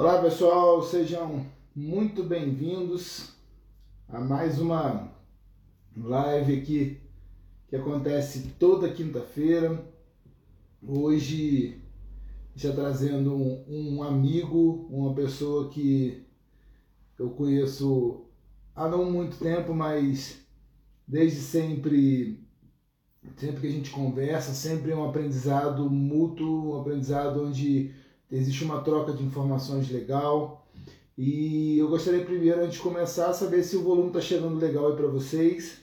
Olá pessoal, sejam muito bem-vindos a mais uma live aqui que acontece toda quinta-feira. Hoje já trazendo um, um, amigo, uma pessoa que eu conheço há não muito tempo, mas desde sempre, sempre que a gente conversa, sempre é um aprendizado mútuo, um aprendizado onde existe uma troca de informações legal. E eu gostaria primeiro, antes de começar, saber se o volume está chegando legal aí para vocês,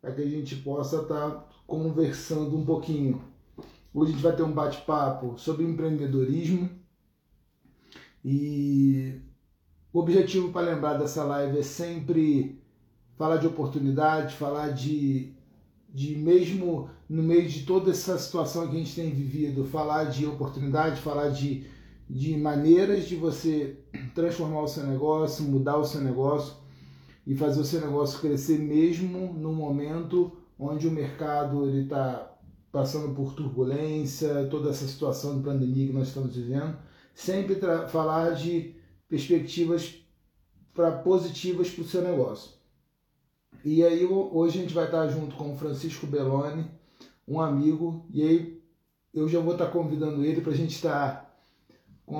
para que a gente possa estar tá conversando um pouquinho. Hoje a gente vai ter um bate-papo sobre empreendedorismo e o objetivo para lembrar dessa live é sempre falar de oportunidade, falar de, de mesmo no meio de toda essa situação que a gente tem vivido, falar de oportunidade, falar de de maneiras de você transformar o seu negócio, mudar o seu negócio e fazer o seu negócio crescer mesmo no momento onde o mercado está passando por turbulência, toda essa situação de pandemia que nós estamos vivendo, sempre falar de perspectivas para positivas para o seu negócio. E aí hoje a gente vai estar junto com o Francisco Belloni, um amigo, e aí eu já vou estar convidando ele para a gente estar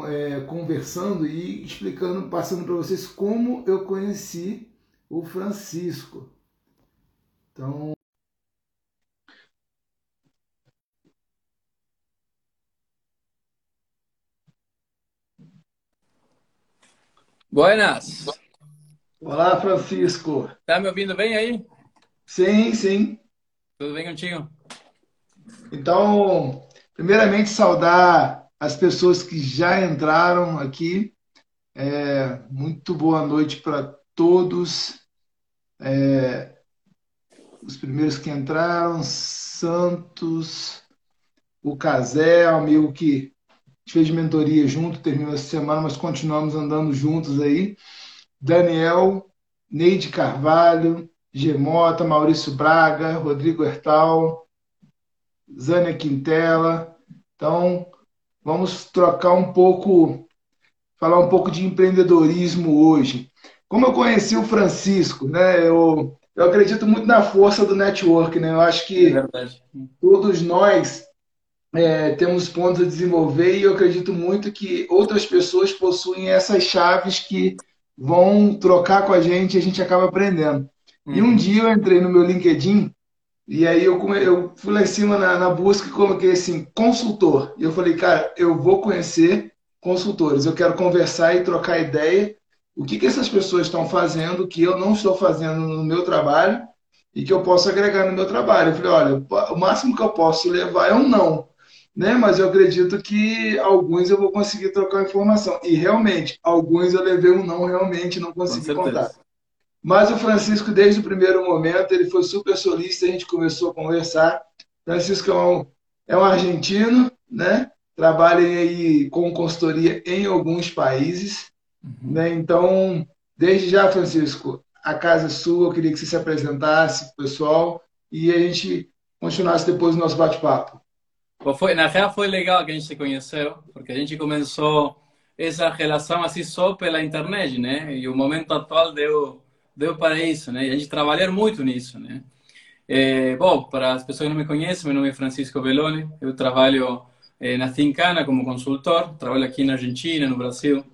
é, conversando e explicando, passando para vocês como eu conheci o Francisco. Então. Buenas. Olá, Francisco. Tá me ouvindo bem aí? Sim, sim. Tudo bem contigo? Então, primeiramente saudar as pessoas que já entraram aqui. É, muito boa noite para todos. É, os primeiros que entraram, Santos, o Casé, amigo que fez mentoria junto, terminou essa semana, mas continuamos andando juntos aí. Daniel, Neide Carvalho, Gemota, Maurício Braga, Rodrigo Hertal, Zânia Quintela. Então, Vamos trocar um pouco, falar um pouco de empreendedorismo hoje. Como eu conheci o Francisco, né? Eu, eu acredito muito na força do network, né? Eu acho que é todos nós é, temos pontos a desenvolver e eu acredito muito que outras pessoas possuem essas chaves que vão trocar com a gente e a gente acaba aprendendo. Uhum. E um uhum. dia eu entrei no meu LinkedIn e aí eu, eu fui lá em cima na, na busca e coloquei assim, consultor. E eu falei, cara, eu vou conhecer consultores, eu quero conversar e trocar ideia. O que, que essas pessoas estão fazendo que eu não estou fazendo no meu trabalho e que eu posso agregar no meu trabalho. Eu falei, olha, o máximo que eu posso levar é um não. Né? Mas eu acredito que alguns eu vou conseguir trocar informação. E realmente, alguns eu levei um não, realmente não consegui contar. Mas o Francisco, desde o primeiro momento, ele foi super solícito, a gente começou a conversar. Francisco é um, é um argentino, né? Trabalha aí com consultoria em alguns países. Uhum. Né? Então, desde já, Francisco, a casa é sua, eu queria que você se apresentasse pessoal e a gente continuasse depois o nosso bate-papo. Foi, na real, foi legal que a gente se conheceu, porque a gente começou essa relação assim só pela internet, né? E o momento atual deu deu para isso, né? E a gente trabalhar muito nisso, né? É, bom, para as pessoas que não me conhecem, meu nome é Francisco Belloni, eu trabalho é, na Thincana como consultor, trabalho aqui na Argentina, no Brasil.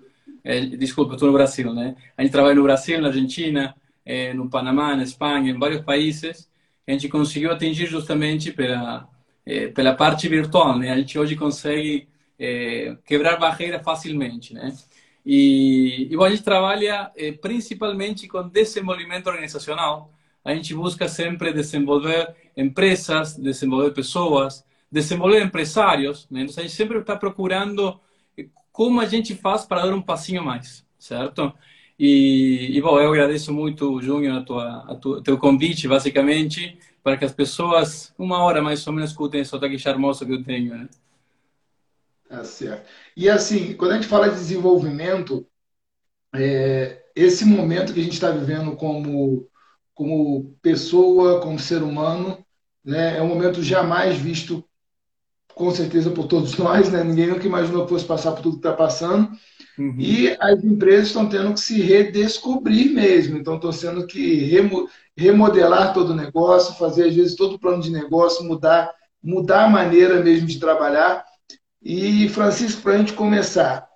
É, desculpa, estou no Brasil, né? A gente trabalha no Brasil, na Argentina, é, no Panamá, na Espanha, em vários países. A gente conseguiu atingir justamente pela, é, pela parte virtual, né? A gente hoje consegue é, quebrar barreiras facilmente, né? E, e a gente trabalha eh, principalmente com desenvolvimento organizacional. A gente busca sempre desenvolver empresas, desenvolver pessoas, desenvolver empresários. Né? Então, a gente sempre está procurando eh, como a gente faz para dar um passinho mais, certo? E, e bom, eu agradeço muito, Júnior, a tua, a tu, teu convite, basicamente, para que as pessoas, uma hora mais ou menos, escutem esse sotaque charmoso que eu tenho, né? Tá certo. E assim, quando a gente fala de desenvolvimento, é, esse momento que a gente está vivendo como, como pessoa, como ser humano, né, é um momento jamais visto, com certeza, por todos nós. Né? Ninguém nunca imaginou que fosse passar por tudo que está passando. Uhum. E as empresas estão tendo que se redescobrir mesmo, então estão tendo que remodelar todo o negócio, fazer às vezes todo o plano de negócio, mudar, mudar a maneira mesmo de trabalhar. E, Francisco, para a gente começar,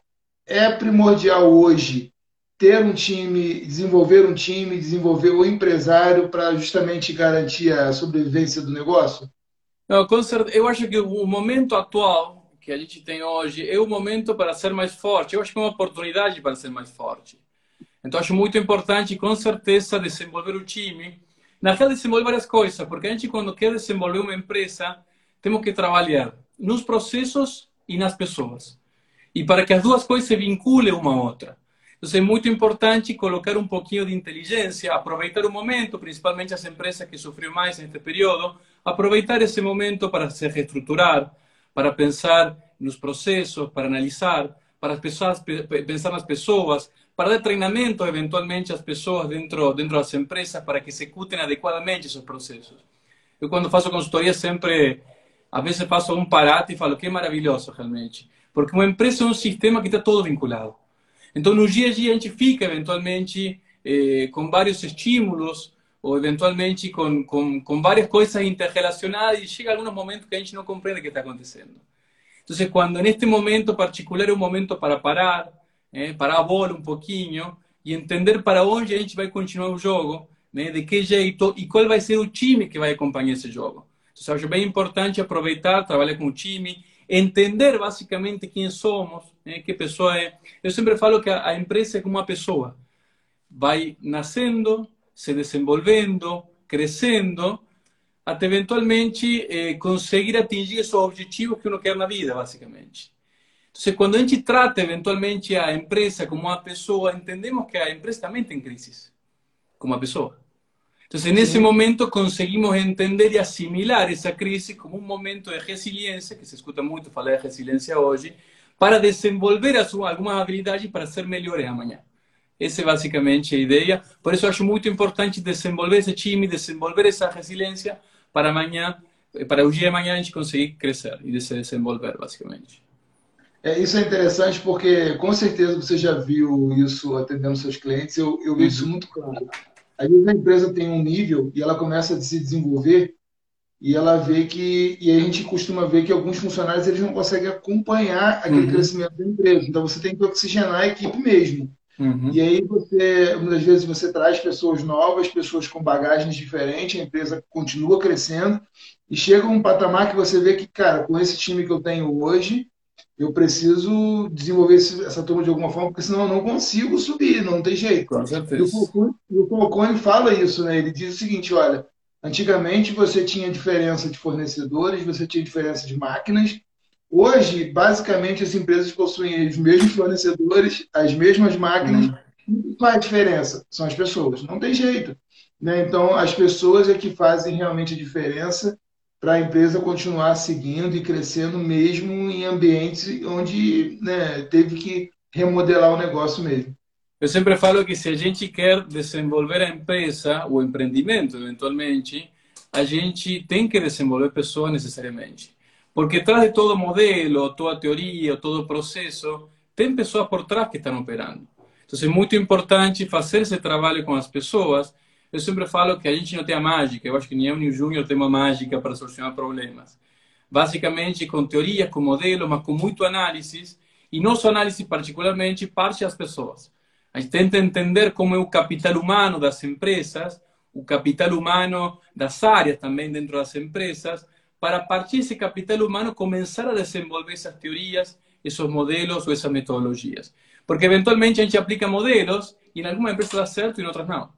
é primordial hoje ter um time, desenvolver um time, desenvolver o empresário para justamente garantir a sobrevivência do negócio? Não, com certeza. Eu acho que o momento atual que a gente tem hoje é o momento para ser mais forte. Eu acho que é uma oportunidade para ser mais forte. Então, acho muito importante, com certeza, desenvolver o time. Na real, desenvolver várias coisas, porque a gente, quando quer desenvolver uma empresa, temos que trabalhar nos processos e nas pessoas. E para que as duas coisas se vinculem uma à outra. Então, é muito importante colocar um pouquinho de inteligência, aproveitar o momento, principalmente as empresas que sofreram mais neste período, aproveitar esse momento para se reestruturar, para pensar nos processos, para analisar, para pensar nas pessoas, para dar treinamento eventualmente às pessoas dentro, dentro das empresas para que executem adequadamente esses processos. Eu, quando faço consultoria, sempre, às vezes, faço um parate e falo que é maravilhoso realmente. Porque uma empresa é um sistema que está todo vinculado. Então, no dia a dia, a gente fica, eventualmente, eh, com vários estímulos, ou eventualmente com, com, com várias coisas interrelacionadas, e chega alguns momentos que a gente não compreende o que está acontecendo. Então, quando neste momento particular é um momento para parar, eh, parar a bola um pouquinho e entender para onde a gente vai continuar o jogo, né, de que jeito e qual vai ser o time que vai acompanhar esse jogo. Então, acho bem importante aproveitar, trabalhar com o time, entender basicamente quem somos, né, que pessoa é. Eu sempre falo que a, a empresa é como uma pessoa. Vai nascendo, se desenvolvendo, crescendo, até eventualmente eh, conseguir atingir os objetivos que uno quer na vida, basicamente. Então, quando a gente trata eventualmente a empresa como uma pessoa, entendemos que a empresa também tem crises, como uma pessoa. Entonces, en ese momento conseguimos entender y asimilar esa crisis como un momento de resiliencia, que se escuta mucho hablar de resiliencia hoy, para desenvolver algunas habilidades para ser mejores amanhã. Essa é basicamente a ideia. Por isso, acho muito importante desenvolver esse time, desenvolver essa resiliência para amanhã, para o dia de amanhã a gente conseguir crescer e se desenvolver, basicamente. É, isso é interessante porque, com certeza, você já viu isso atendendo seus clientes. Eu, eu vejo isso uhum. muito claro. Às vezes a empresa tem um nível e ela começa a se desenvolver e ela vê que e a gente costuma ver que alguns funcionários eles não conseguem acompanhar aquele uhum. crescimento da empresa. Então você tem que oxigenar a equipe mesmo. Uhum. E aí você muitas vezes você traz pessoas novas, pessoas com bagagens diferentes, a empresa continua crescendo e chega um patamar que você vê que, cara, com esse time que eu tenho hoje, eu preciso desenvolver essa turma de alguma forma, porque senão eu não consigo subir, não tem jeito. Com certeza. E o Colcone fala isso, né? Ele diz o seguinte, olha, antigamente você tinha diferença de fornecedores, você tinha diferença de máquinas, hoje, basicamente, as empresas possuem os mesmos fornecedores, as mesmas máquinas, uhum. qual é a diferença? São as pessoas, não tem jeito. Né? Então, as pessoas é que fazem realmente a diferença para a empresa continuar seguindo e crescendo mesmo em ambientes onde né, teve que remodelar o negócio mesmo. Eu sempre falo que se a gente quer desenvolver a empresa, o empreendimento, eventualmente, a gente tem que desenvolver pessoas necessariamente. Porque atrás de todo modelo, toda teoria, todo processo, tem pessoas por trás que estão operando. Então é muito importante fazer esse trabalho com as pessoas eu sempre falo que a gente não tem a mágica. Eu acho que nem eu nem o Júnior tem uma mágica para solucionar problemas. Basicamente, com teoria, com modelo, mas com muito análise. E nosso análise, particularmente, parte das pessoas. A gente tenta entender como é o capital humano das empresas, o capital humano das áreas também dentro das empresas, para partir desse capital humano começar a desenvolver essas teorias, esses modelos ou essas metodologias. Porque eventualmente a gente aplica modelos e em alguma empresa dá certo e em outras não.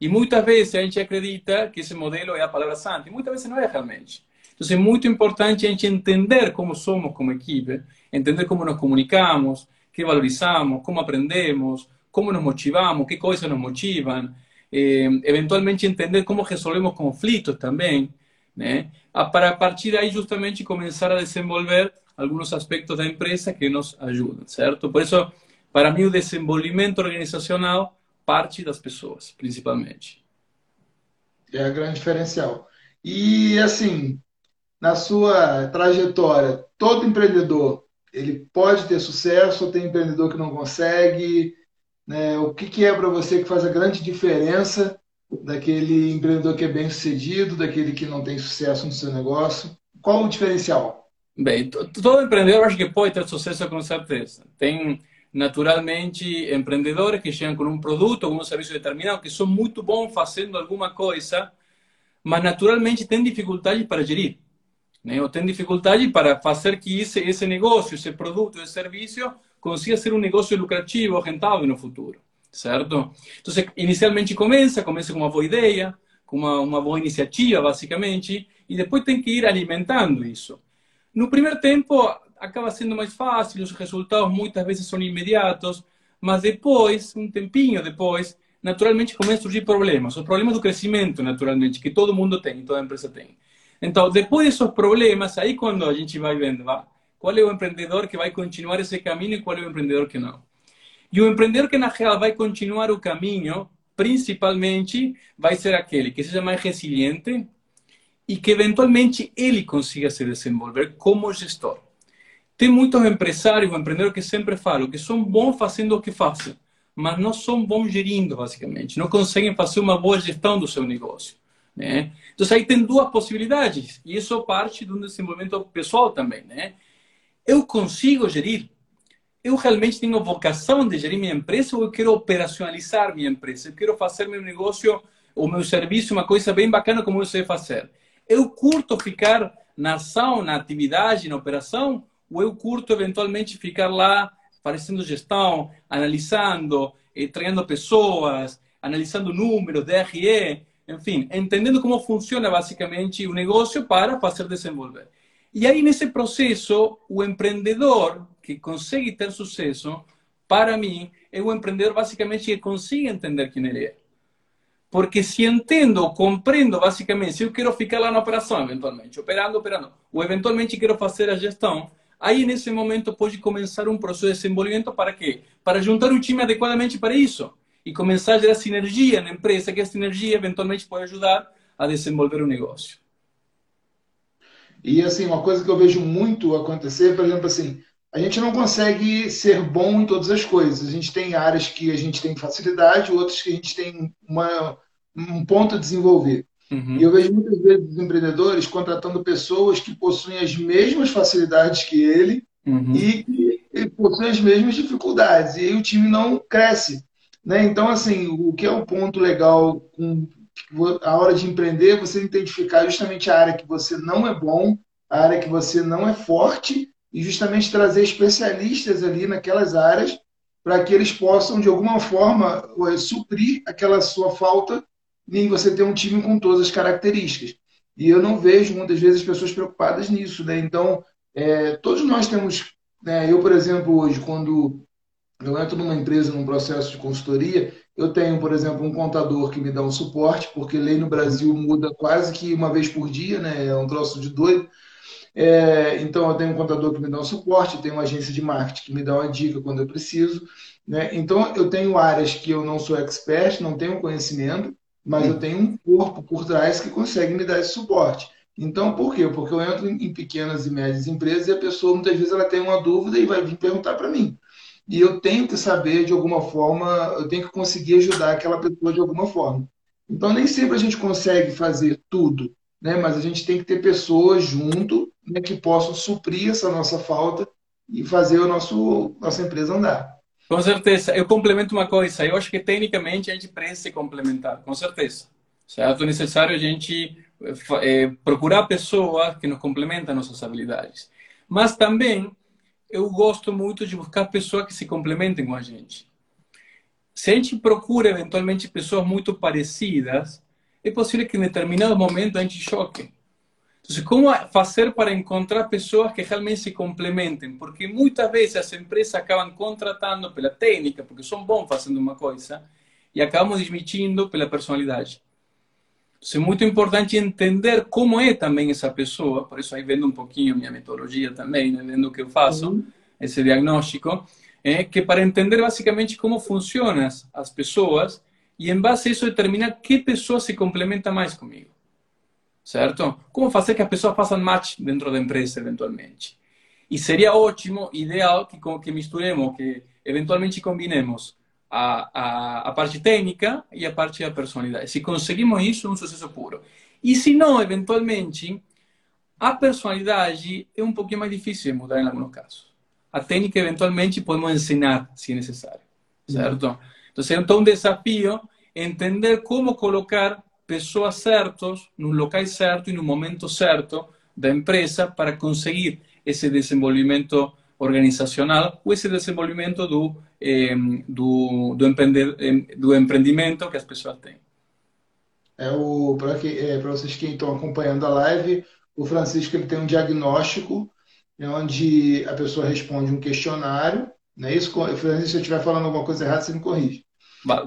E muitas vezes a gente acredita que esse modelo é a palavra santa, e muitas vezes não é realmente. Então é muito importante a gente entender como somos como equipe, entender como nos comunicamos, que valorizamos, como aprendemos, como nos motivamos, que coisas nos motivam, eh, eventualmente entender como resolvemos conflitos também, né? para partir daí justamente começar a desenvolver alguns aspectos da empresa que nos ajudam, certo? Por isso, para mim, o desenvolvimento organizacional parte das pessoas, principalmente. É a grande diferencial. E, assim, na sua trajetória, todo empreendedor ele pode ter sucesso ou tem empreendedor que não consegue? Né? O que, que é para você que faz a grande diferença daquele empreendedor que é bem sucedido, daquele que não tem sucesso no seu negócio? Qual o diferencial? Bem, todo empreendedor acho que pode ter sucesso com certeza. Tem naturalmente empreendedores que chegam com um produto ou um serviço determinado que são muito bons fazendo alguma coisa, mas naturalmente têm dificuldade para gerir. Né? Ou têm dificuldade para fazer que esse, esse negócio, esse produto, esse serviço consiga ser um negócio lucrativo, rentável no futuro, certo? Então, inicialmente começa, começa com uma boa ideia, com uma, uma boa iniciativa, basicamente, e depois tem que ir alimentando isso. No primeiro tempo, acaba sendo mais fácil, os resultados muitas vezes são imediatos, mas depois, um tempinho depois, naturalmente começam a surgir problemas. Os problemas do crescimento, naturalmente, que todo mundo tem, toda empresa tem. Então, depois desses problemas, aí quando a gente vai vendo, qual é o empreendedor que vai continuar esse caminho e qual é o empreendedor que não. E o empreendedor que, na real, vai continuar o caminho, principalmente, vai ser aquele que seja mais resiliente e que, eventualmente, ele consiga se desenvolver como gestor. Tem muitos empresários empreendedores que sempre falam que são bons fazendo o que fazem, mas não são bons gerindo, basicamente. Não conseguem fazer uma boa gestão do seu negócio. Né? Então, aí tem duas possibilidades. E isso parte de um desenvolvimento pessoal também. Né? Eu consigo gerir? Eu realmente tenho vocação de gerir minha empresa ou eu quero operacionalizar minha empresa? Eu quero fazer meu negócio ou meu serviço uma coisa bem bacana como eu sei fazer. Eu curto ficar na ação, na atividade, na operação ou eu curto eventualmente ficar lá fazendo gestão, analisando, eh, treinando pessoas, analisando números, DRE, enfim, entendendo como funciona basicamente o negócio para fazer desenvolver. E aí, nesse processo, o empreendedor que consegue ter sucesso, para mim, é o empreendedor basicamente que consegue entender quem ele é. Porque se entendo, compreendo basicamente, se eu quero ficar lá na operação, eventualmente, operando, operando, ou eventualmente quero fazer a gestão, Aí, nesse momento, pode começar um processo de desenvolvimento para quê? Para juntar um time adequadamente para isso. E começar a gerar sinergia na empresa, que a sinergia eventualmente pode ajudar a desenvolver o negócio. E, assim, uma coisa que eu vejo muito acontecer, por exemplo, assim, a gente não consegue ser bom em todas as coisas. A gente tem áreas que a gente tem facilidade, outras que a gente tem uma, um ponto a desenvolver. Uhum. E eu vejo muitas vezes os empreendedores contratando pessoas que possuem as mesmas facilidades que ele uhum. e que possuem as mesmas dificuldades. E aí o time não cresce. Né? Então, assim, o que é o um ponto legal com a hora de empreender, você identificar justamente a área que você não é bom, a área que você não é forte, e justamente trazer especialistas ali naquelas áreas para que eles possam, de alguma forma, eh, suprir aquela sua falta em você ter um time com todas as características. E eu não vejo muitas vezes as pessoas preocupadas nisso, né? Então, é, todos nós temos, né? eu, por exemplo, hoje, quando eu entro numa empresa, num processo de consultoria, eu tenho, por exemplo, um contador que me dá um suporte, porque lei no Brasil muda quase que uma vez por dia, né? É um troço de doido. É, então, eu tenho um contador que me dá um suporte, tenho uma agência de marketing que me dá uma dica quando eu preciso. Né? Então, eu tenho áreas que eu não sou expert, não tenho conhecimento, mas eu tenho um corpo por trás que consegue me dar esse suporte. Então, por quê? Porque eu entro em pequenas e médias empresas e a pessoa, muitas vezes, ela tem uma dúvida e vai vir perguntar para mim. E eu tenho que saber, de alguma forma, eu tenho que conseguir ajudar aquela pessoa de alguma forma. Então, nem sempre a gente consegue fazer tudo, né? mas a gente tem que ter pessoas junto né, que possam suprir essa nossa falta e fazer a nossa empresa andar. Com certeza. Eu complemento uma coisa. Eu acho que tecnicamente a gente precisa se complementar, com certeza. Certo? É necessário a gente é, procurar pessoas que nos complementam nossas habilidades. Mas também eu gosto muito de buscar pessoas que se complementem com a gente. Se a gente procura eventualmente pessoas muito parecidas, é possível que em determinado momento a gente choque. Então, como fazer para encontrar pessoas que realmente se complementem? Porque muitas vezes as empresas acabam contratando pela técnica, porque são bons fazendo uma coisa, e acabamos desmentindo pela personalidade. Então, é muito importante entender como é também essa pessoa, por isso aí vendo um pouquinho minha metodologia também, né? vendo o que eu faço, uhum. esse diagnóstico, é que para entender basicamente como funcionam as pessoas, e em base a isso determinar que pessoa se complementa mais comigo certo? Como fazer que a pessoa faça match dentro da empresa, eventualmente. E seria ótimo, ideal, que, que misturemos, que eventualmente combinemos a, a, a, parte técnica e a parte da personalidade. Se conseguimos isso, é um sucesso puro. E se não, eventualmente, a personalidade é um pouquinho mais difícil de mudar em alguns casos. A técnica, eventualmente, podemos ensinar, se necessário, certo? Então, então, um desafio entender como colocar pessoas certas no local certo e no momento certo da empresa para conseguir esse desenvolvimento organizacional ou esse desenvolvimento do, eh, do, do, do, empreendimento que as pessoas têm. É o para é, vocês que estão acompanhando a live, o Francisco ele tem um diagnóstico onde a pessoa responde um questionário, não é isso? Francisco, se eu estiver falando alguma coisa errada, você me corrige.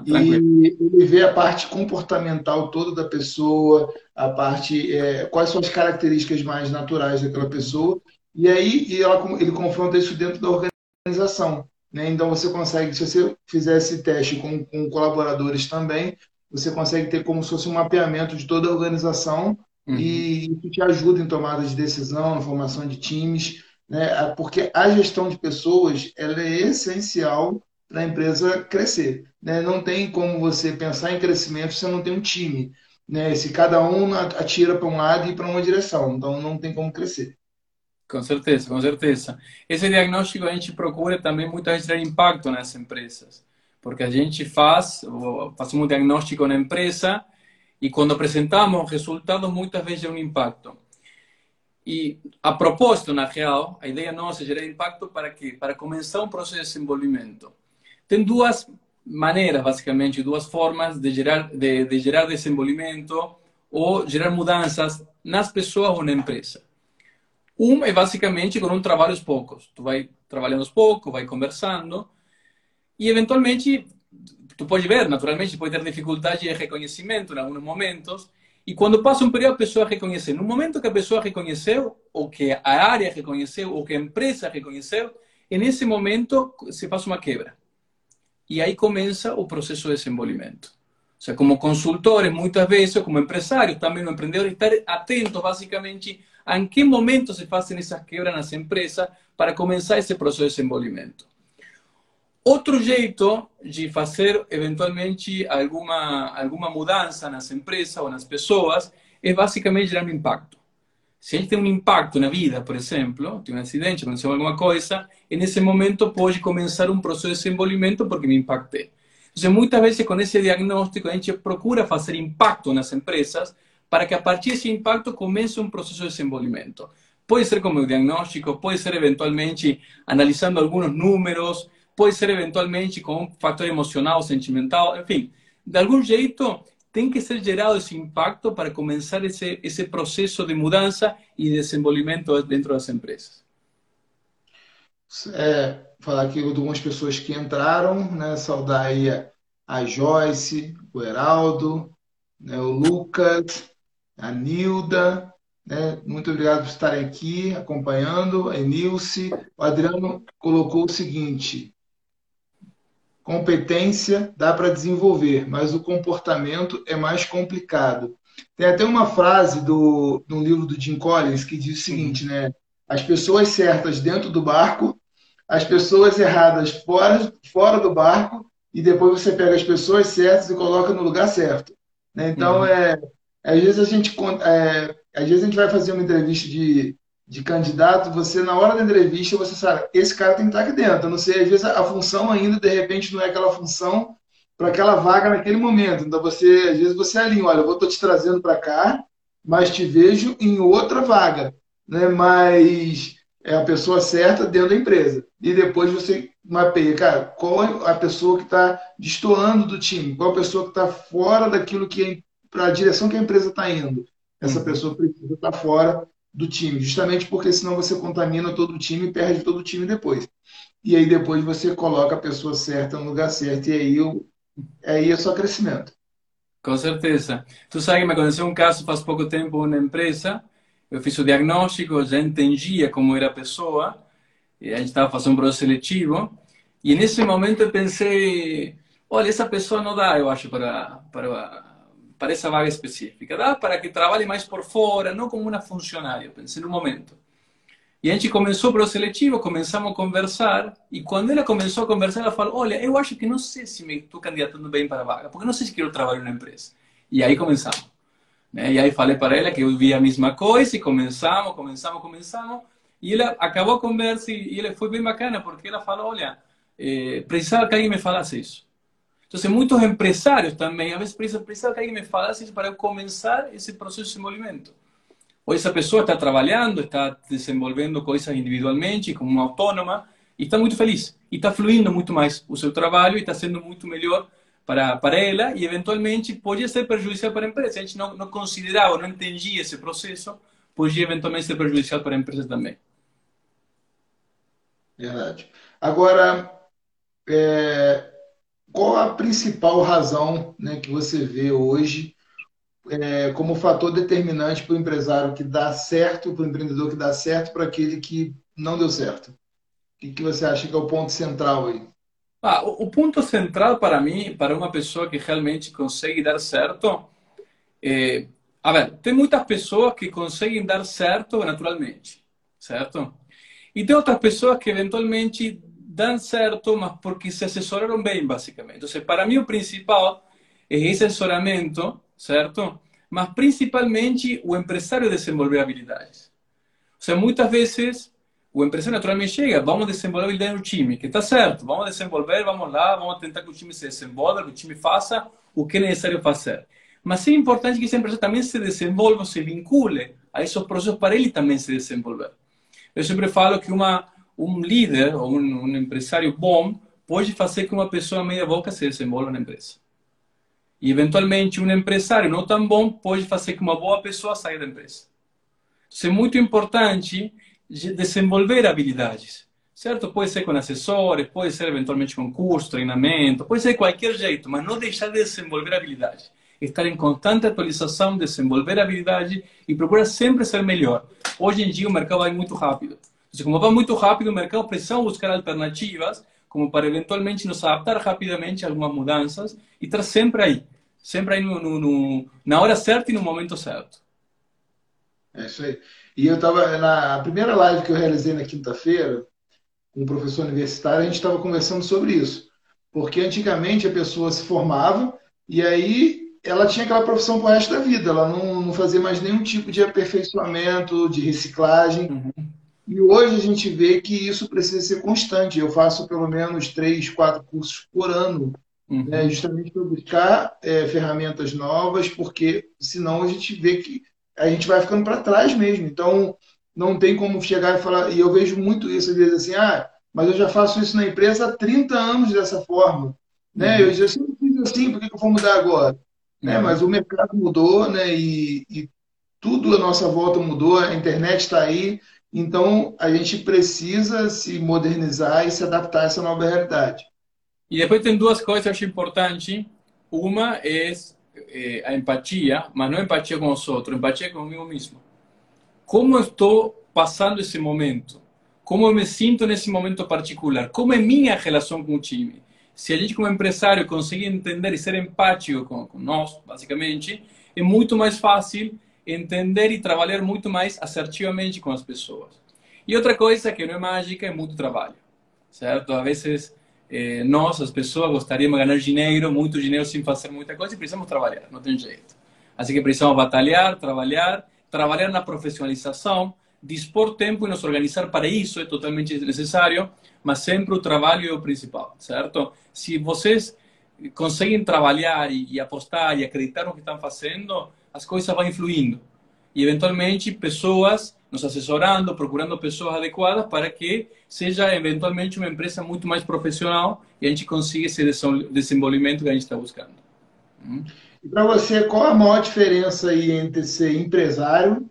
E ele vê a parte comportamental toda da pessoa, a parte é, quais são as características mais naturais daquela pessoa, e aí ela, ele confronta isso dentro da organização. Né? Então você consegue, se você fizer esse teste com, com colaboradores também, você consegue ter como se fosse um mapeamento de toda a organização uhum. e isso te ajuda em tomada de decisão, na formação de times, né? porque a gestão de pessoas ela é essencial para a empresa crescer. Né? Não tem como você pensar em crescimento se você não tem um time. Né? Se cada um atira para um lado e para uma direção, então não tem como crescer. Com certeza, com certeza. Esse diagnóstico a gente procura também muitas vezes ter impacto nas empresas, porque a gente faz, fazemos um diagnóstico na empresa e quando apresentamos resultados muitas vezes é um impacto. E a propósito, na real, a ideia nossa é gerar impacto para quê? Para começar um processo de desenvolvimento. Tem duas maneiras, basicamente, duas formas de gerar, de, de gerar desenvolvimento ou gerar mudanças nas pessoas ou na empresa. Um é basicamente com um trabalho aos poucos. Tu vai trabalhando aos poucos, vai conversando e eventualmente tu pode ver, naturalmente, pode ter dificuldade de reconhecimento em alguns momentos e quando passa um período a pessoa reconhece. No momento que a pessoa reconheceu, ou que a área reconheceu, ou que a empresa reconheceu, nesse momento se faz uma quebra. E aí começa o processo de desenvolvimento. Ou seja, como consultores, muitas vezes, como empresários, também no empreendedor, estar atento basicamente a em que momento se fazem essas quebras nas empresas para começar esse processo de desenvolvimento. Outro jeito de fazer, eventualmente, alguma, alguma mudança nas empresas ou nas pessoas é basicamente gerar um impacto. Se gente tem um impacto na vida, por exemplo, tem um acidente, aconteceu alguma coisa, e nesse momento pode começar um processo de desenvolvimento porque me impactei. Então, muitas vezes, com esse diagnóstico, a gente procura fazer impacto nas empresas para que a partir desse impacto comece um processo de desenvolvimento. Pode ser como diagnóstico, pode ser eventualmente analisando alguns números, pode ser eventualmente com um fator emocional, sentimental, enfim. De algum jeito, tem que ser gerado esse impacto para começar esse, esse processo de mudança e desenvolvimento dentro das empresas. É, falar aqui de algumas pessoas que entraram, né? Saudar aí a Joyce, o Heraldo, né? o Lucas, a Nilda, né? Muito obrigado por estarem aqui acompanhando. A Enilce. O Adriano colocou o seguinte: Competência dá para desenvolver, mas o comportamento é mais complicado. Tem até uma frase do, no livro do Jim Collins que diz o seguinte, né? As pessoas certas dentro do barco, as pessoas erradas fora, fora do barco, e depois você pega as pessoas certas e coloca no lugar certo. Né? Então, uhum. é, às vezes a gente é, às vezes a gente vai fazer uma entrevista de de candidato, você, na hora da entrevista, você sabe, esse cara tem que estar aqui dentro. Eu não sei, às vezes a função ainda, de repente, não é aquela função para aquela vaga naquele momento. Então, você, às vezes, você alinha, olha, eu vou estou te trazendo para cá, mas te vejo em outra vaga. Né? Mas é a pessoa certa dentro da empresa. E depois você mapeia, cara, qual é a pessoa que está destoando do time, qual a pessoa que está fora daquilo que é para a direção que a empresa está indo. Essa uhum. pessoa precisa estar tá fora do time, justamente porque senão você contamina todo o time e perde todo o time depois. E aí depois você coloca a pessoa certa no lugar certo e aí, eu, aí é só crescimento. Com certeza. Tu sabe que me aconteceu um caso faz pouco tempo na empresa, eu fiz o diagnóstico, já entendia como era a pessoa, e a gente estava fazendo um processo seletivo, e nesse momento eu pensei, olha, essa pessoa não dá, eu acho, para, para para essa vaga específica. Dá para que trabalhe mais por fora, não como uma funcionária, pensei no momento. E a gente começou para o seletivo, começamos a conversar, e quando ela começou a conversar, ela falou: Olha, eu acho que não sei se me estou candidatando bem para vaga, porque não sei se quero trabalhar na empresa. E aí começamos. Né? E aí falei para ela que eu via a mesma coisa, e começamos, começamos, começamos. E ela acabou a conversa, e ela foi bem bacana, porque ela falou: Olha, eh, que alguém me falasse isso. Então, muitos empresários também, às vezes, precisava que alguém me falasse para começar esse processo de desenvolvimento. Ou essa pessoa está trabalhando, está desenvolvendo coisas individualmente, como uma autônoma, e está muito feliz. E está fluindo muito mais o seu trabalho e está sendo muito melhor para, para ela e, eventualmente, podia ser prejudicial para a empresa. A gente não, não considerava, não entendia esse processo, podia, eventualmente, ser prejudicial para a empresa também. Verdade. Agora, é, qual a principal razão né, que você vê hoje é, como fator determinante para o empresário que dá certo, para o empreendedor que dá certo, para aquele que não deu certo? O que, que você acha que é o ponto central aí? Ah, o, ponto central para mim, para uma pessoa que realmente consegue dar certo, é, a ver, tem muitas pessoas que conseguem dar certo naturalmente, certo? E tem outras pessoas que eventualmente dão certo, mas porque se assessoraram bem, basicamente. Então, para mim, o principal é esse assessoramento certo? Mas principalmente o empresário desenvolver habilidades. Ou seja, muitas vezes o empresário naturalmente chega, vamos desenvolver habilidade no time, que está certo, vamos desenvolver, vamos lá, vamos tentar que o time se desenvolva, que o time faça o que é necessário fazer. Mas é importante que esse empresário também se desenvolva, se vincule a esses processos para ele também se desenvolver. Eu sempre falo que uma, um líder ou um, um empresário bom pode fazer que uma pessoa meia boca se desenvolva na empresa. E, eventualmente, um empresário não tão bom pode fazer que uma boa pessoa saia da empresa. Então, é muito importante desenvolver habilidades, certo? Pode ser com assessores, pode ser eventualmente com curso, treinamento, pode ser de qualquer jeito, mas não deixar de desenvolver habilidades. Estar em constante atualização, desenvolver habilidade e procurar sempre ser melhor. Hoje em dia o mercado vai muito rápido. Então, como vai muito rápido, o mercado precisa buscar alternativas como para eventualmente nos adaptar rapidamente a algumas mudanças e estar sempre aí, sempre aí no, no, no, na hora certa e no momento certo. É isso aí. E eu estava na primeira live que eu realizei na quinta-feira com um professor universitário, a gente estava conversando sobre isso. Porque antigamente a pessoa se formava e aí ela tinha aquela profissão para o resto da vida, ela não, não fazia mais nenhum tipo de aperfeiçoamento, de reciclagem. Uhum. E hoje a gente vê que isso precisa ser constante. Eu faço pelo menos três, quatro cursos por ano, uhum. né, justamente para buscar é, ferramentas novas, porque senão a gente vê que a gente vai ficando para trás mesmo. Então, não tem como chegar e falar. E eu vejo muito isso às vezes assim: ah, mas eu já faço isso na empresa há 30 anos dessa forma. Né? Uhum. Eu já sempre fiz assim, por que eu vou mudar agora? Né? Uhum. Né? Mas o mercado mudou, né? E, e tudo à nossa volta mudou, a internet está aí. Então, a gente precisa se modernizar e se adaptar a essa nova realidade. E depois tem duas coisas que eu acho importantes. Uma é, é a empatia, mas não empatia com os outros, empatia comigo mesmo. Como eu estou passando esse momento? Como eu me sinto nesse momento particular? Como é minha relação com o time? Se a gente, como empresário, conseguir entender e ser empático com nós, basicamente, é muito mais fácil entender e trabalhar muito mais assertivamente com as pessoas. E outra coisa que não é mágica é muito trabalho, certo? Às vezes eh, nós, as pessoas, gostaríamos de ganhar dinheiro, muito dinheiro sem fazer muita coisa e precisamos trabalhar, não tem jeito. Assim que precisamos batalhar, trabalhar, trabalhar na profissionalização, dispor tempo e nos organizar para isso é totalmente necessário, mas sempre o trabalho é o principal, certo? Se vocês conseguem trabalhar e, e apostar e acreditar no que estão fazendo, as coisas vão fluindo. E, eventualmente, pessoas nos assessorando, procurando pessoas adequadas para que seja, eventualmente, uma empresa muito mais profissional e a gente consiga esse desenvolvimento que a gente está buscando. Hum? E para você, qual a maior diferença aí entre ser empresário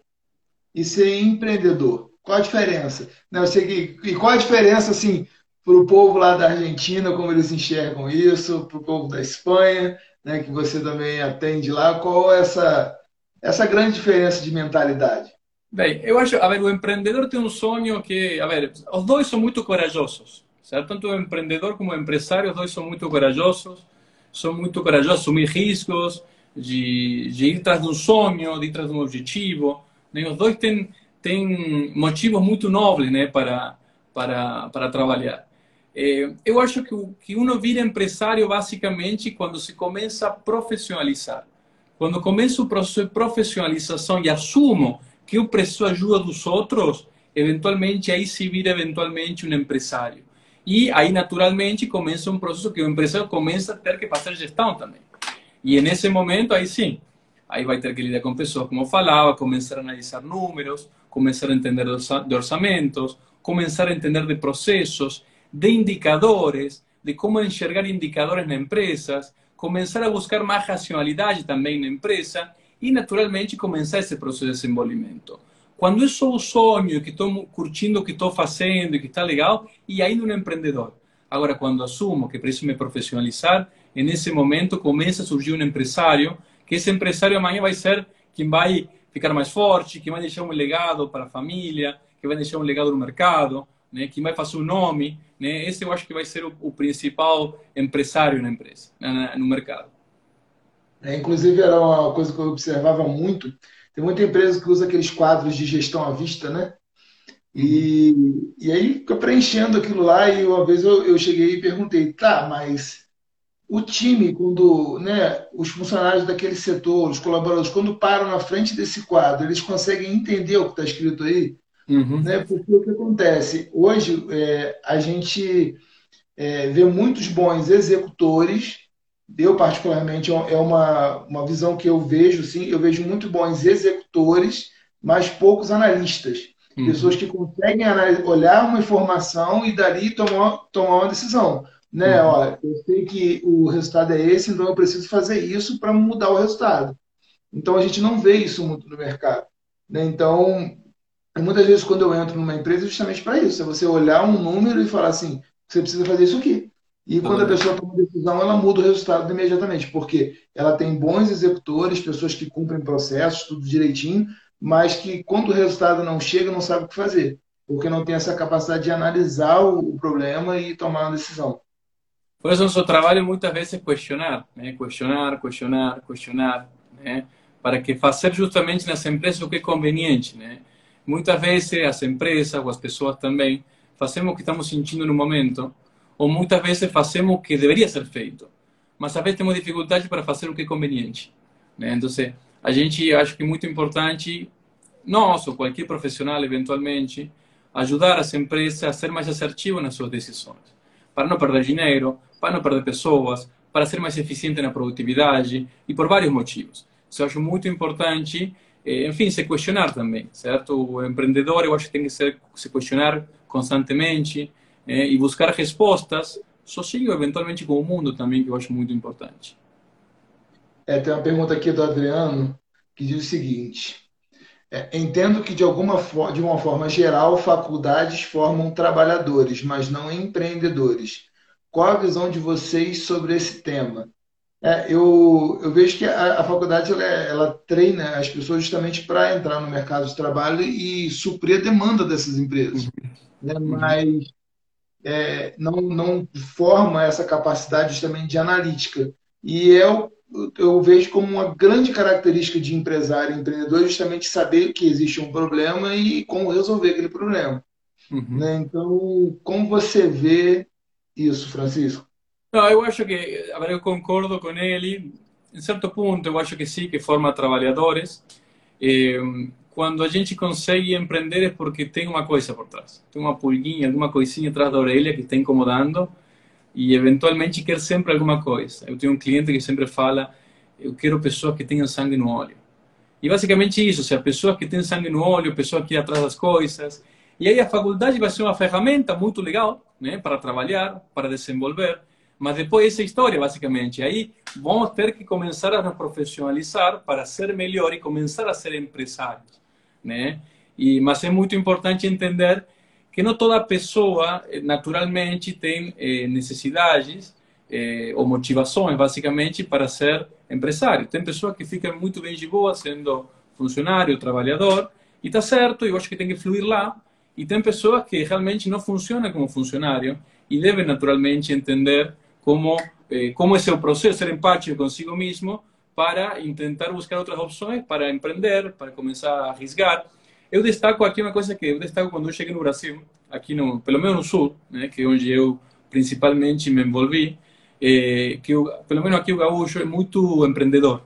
e ser empreendedor? Qual a diferença? Não, eu sei que, e qual a diferença, assim, para o povo lá da Argentina, como eles enxergam isso, para o povo da Espanha, né, que você também atende lá, qual é essa, essa grande diferença de mentalidade? Bem, eu acho, a ver, o empreendedor tem um sonho que, a ver, os dois são muito corajosos, certo? Tanto o empreendedor como o empresário, os dois são muito corajosos, são muito corajosos, assumir riscos, de, de ir atrás de um sonho, de ir atrás de um objetivo. Né? Os dois têm, tem motivos muito nobres né, para, para, para trabalhar. É, eu acho que, que uno vira empresário basicamente quando se começa a profissionalizar. Quando começa o processo de profissionalização e assumo que eu preciso ajuda dos outros, eventualmente aí se vira eventualmente um empresário. E aí, naturalmente, começa um processo que o empresário começa a ter que fazer gestão também. E nesse momento, aí sim, aí vai ter que lidar com pessoas, como eu falava, começar a analisar números, começar a entender de orçamentos, começar a entender de processos, de indicadores, de como enxergar indicadores na empresas, começar a buscar mais racionalidade também na empresa e, naturalmente, começar esse processo de desenvolvimento. Quando eu sou o sonho, que estou curtindo o que estou fazendo e que está legal, e ainda um empreendedor. Agora, quando assumo que preciso me profissionalizar, nesse momento começa a surgir um empresário, que esse empresário amanhã vai ser quem vai ficar mais forte, que vai deixar um legado para a família, que vai deixar um legado no mercado, né, que vai fazer um nome. Né? Esse eu acho que vai ser o, o principal empresário na empresa, na, no mercado. É, inclusive, era uma coisa que eu observava muito. Tem muita empresa que usa aqueles quadros de gestão à vista, né? E, e aí fica preenchendo aquilo lá. E uma vez eu, eu cheguei e perguntei, tá, mas o time, quando né, os funcionários daquele setor, os colaboradores, quando param na frente desse quadro, eles conseguem entender o que está escrito aí? Uhum. Né? Porque o que acontece? Hoje, é, a gente é, vê muitos bons executores, eu particularmente, é uma, uma visão que eu vejo, sim, eu vejo muito bons executores, mas poucos analistas. Uhum. Pessoas que conseguem olhar uma informação e dali tomar, tomar uma decisão né? Uhum. Olha, eu sei que o resultado é esse, então eu preciso fazer isso para mudar o resultado. Então a gente não vê isso muito no mercado, né? Então muitas vezes quando eu entro numa empresa é justamente para isso, é você olhar um número e falar assim, você precisa fazer isso aqui. E quando a uhum. pessoa toma uma decisão, ela muda o resultado imediatamente, porque ela tem bons executores, pessoas que cumprem processos, tudo direitinho, mas que quando o resultado não chega, não sabe o que fazer, porque não tem essa capacidade de analisar o problema e tomar uma decisão. Por isso, nosso trabalho muitas vezes é questionar, né? questionar, questionar, questionar, né? para que fazer justamente nas empresas o que é conveniente. Né? Muitas vezes as empresas ou as pessoas também fazemos o que estamos sentindo no momento, ou muitas vezes fazemos o que deveria ser feito, mas às vezes temos dificuldade para fazer o que é conveniente. Né? Então, a gente acho que é muito importante, nós ou qualquer profissional, eventualmente, ajudar as empresas a ser mais assertivos nas suas decisões, para não perder dinheiro, para não perder pessoas, para ser mais eficiente na produtividade e por vários motivos. Isso eu acho muito importante, enfim, se questionar também, certo? O empreendedor, eu acho que tem que ser, se questionar constantemente eh, e buscar respostas sozinho, eventualmente com o mundo também, que eu acho muito importante. É, tem uma pergunta aqui do Adriano que diz o seguinte: é, entendo que de alguma de uma forma geral faculdades formam trabalhadores, mas não empreendedores. Qual a visão de vocês sobre esse tema? É, eu, eu vejo que a, a faculdade ela, ela, treina as pessoas justamente para entrar no mercado de trabalho e suprir a demanda dessas empresas. Uhum. Né? Mas é, não, não forma essa capacidade justamente de analítica. E eu, eu vejo como uma grande característica de empresário e empreendedor justamente saber que existe um problema e como resolver aquele problema. Uhum. Né? Então, como você vê isso, Francisco? Não, eu acho que, eu concordo com ele. Em certo ponto, eu acho que sim, que forma trabalhadores. Eh, quando a gente consegue empreender é porque tem uma coisa por trás. Tem uma pulguinha, alguma coisinha atrás da orelha que está incomodando e eventualmente quer sempre alguma coisa. Eu tenho um cliente que sempre fala, eu quero pessoas que tenham sangue no olho. E basicamente isso, se a pessoa que tem sangue no olho, pessoa que ir atrás das coisas. E aí a faculdade vai ser uma ferramenta muito legal, né, para trabalhar, para desenvolver, mas depois essa história, basicamente. Aí vamos ter que começar a nos profissionalizar para ser melhor e começar a ser empresários, né? E mas é muito importante entender que não toda pessoa eh, naturalmente tem eh, necessidades eh, ou motivações, basicamente, para ser empresário. Tem pessoas que ficam muito bem de boa sendo funcionário, trabalhador, e está certo, eu acho que tem que fluir lá, e tem pessoas que realmente não funcionam como funcionário e devem naturalmente entender como eh, como é o processo, ser empático consigo mesmo para tentar buscar outras opções para empreender, para começar a arriscar. eu destaco aqui uma coisa que eu destaco quando eu cheguei no Brasil, aqui no, pelo menos no sul, né, que onde eu principalmente me envolvi, é, que eu, pelo menos aqui o gaúcho é muito empreendedor.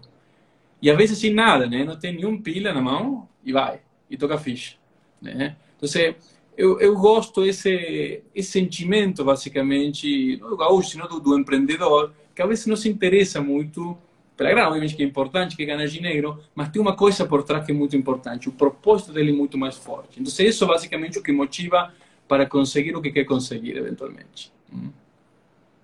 E às vezes sem nada, né? Não tem nenhum pila na mão e vai, e toca ficha, né? Então, eu, eu gosto esse, esse sentimento, basicamente, não do gaúcho, do, do empreendedor, que às vezes não se interessa muito pela grana, obviamente que é importante, que ganha dinheiro, mas tem uma coisa por trás que é muito importante, o propósito dele é muito mais forte. Então, isso é basicamente o que motiva para conseguir o que quer conseguir, eventualmente. Hum.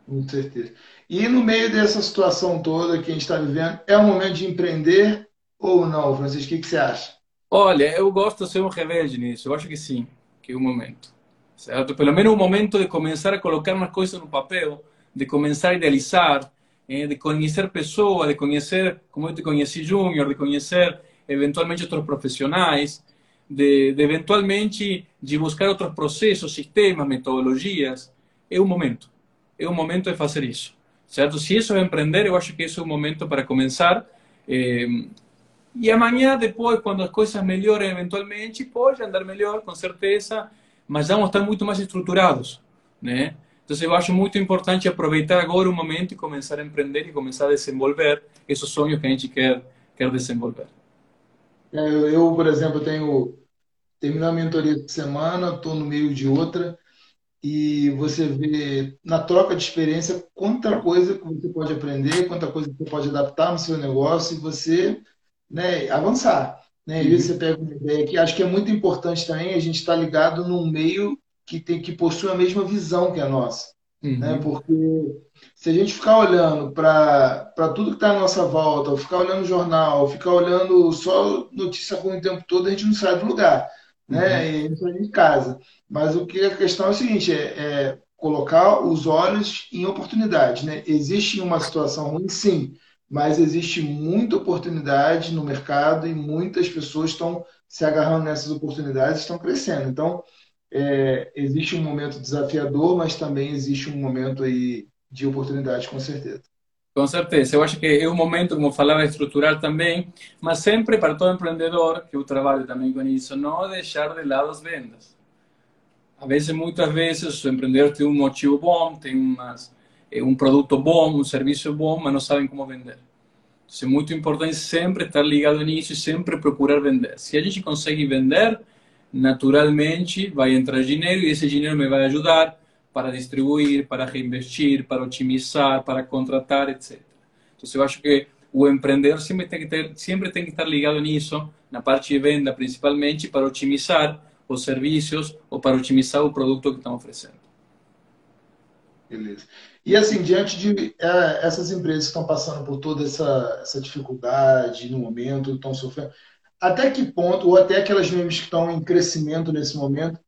Com certeza. E no meio dessa situação toda que a gente está vivendo, é o momento de empreender ou não, Francisco? O que, que você acha? Olha, eu gosto de ser um rebelde nisso. Eu acho que sim, que é momento. Certo? Pelo menos o momento de começar a colocar umas coisas no papel, de começar a idealizar, eh, de conhecer pessoas, de conhecer, como eu te conheci, Júnior, de conhecer eventualmente outros profissionais, de, de eventualmente de buscar outros processos, sistemas, metodologias. É o momento é o momento de fazer isso, certo? Se isso é empreender, eu acho que esse é o momento para começar. Eh, e amanhã, depois, quando as coisas melhorem eventualmente, pode andar melhor, com certeza, mas vamos estar muito mais estruturados, né? Então, eu acho muito importante aproveitar agora o momento e começar a empreender e começar a desenvolver esses sonhos que a gente quer, quer desenvolver. Eu, por exemplo, tenho terminado a mentoria de semana, estou no meio de outra, e você vê na troca de experiência quanta coisa que você pode aprender, quanta coisa que você pode adaptar no seu negócio e você né, avançar. Né? E você pega uma ideia que acho que é muito importante também a gente estar tá ligado num meio que tem que possui a mesma visão que a nossa. Uhum. Né? Porque se a gente ficar olhando para tudo que está à nossa volta, ou ficar olhando jornal, ou ficar olhando só notícia ruim o tempo todo, a gente não sai do lugar né? Uhum. E a em casa. Mas o que a questão é o seguinte, é, é colocar os olhos em oportunidade, né? Existe uma situação ruim, sim, mas existe muita oportunidade no mercado e muitas pessoas estão se agarrando nessas oportunidades, estão crescendo. Então, é, existe um momento desafiador, mas também existe um momento aí de oportunidade, com certeza. Com certeza, eu acho que é um momento, como falava, estrutural também, mas sempre para todo empreendedor, que eu trabalho também com isso, não deixar de lado as vendas. Às vezes, muitas vezes, o empreendedor tem um motivo bom, tem umas, um produto bom, um serviço bom, mas não sabem como vender. Então, é muito importante sempre estar ligado nisso e sempre procurar vender. Se a gente consegue vender, naturalmente vai entrar dinheiro e esse dinheiro me vai ajudar para distribuir, para reinvestir, para otimizar, para contratar, etc. Então, eu acho que o empreendedor sempre tem que ter, sempre tem que estar ligado nisso, na parte de venda principalmente, para otimizar os serviços ou para otimizar o produto que estão oferecendo. Beleza. E assim, diante de é, essas empresas que estão passando por toda essa, essa dificuldade no momento, estão sofrendo, até que ponto, ou até aquelas mesmas que estão em crescimento nesse momento,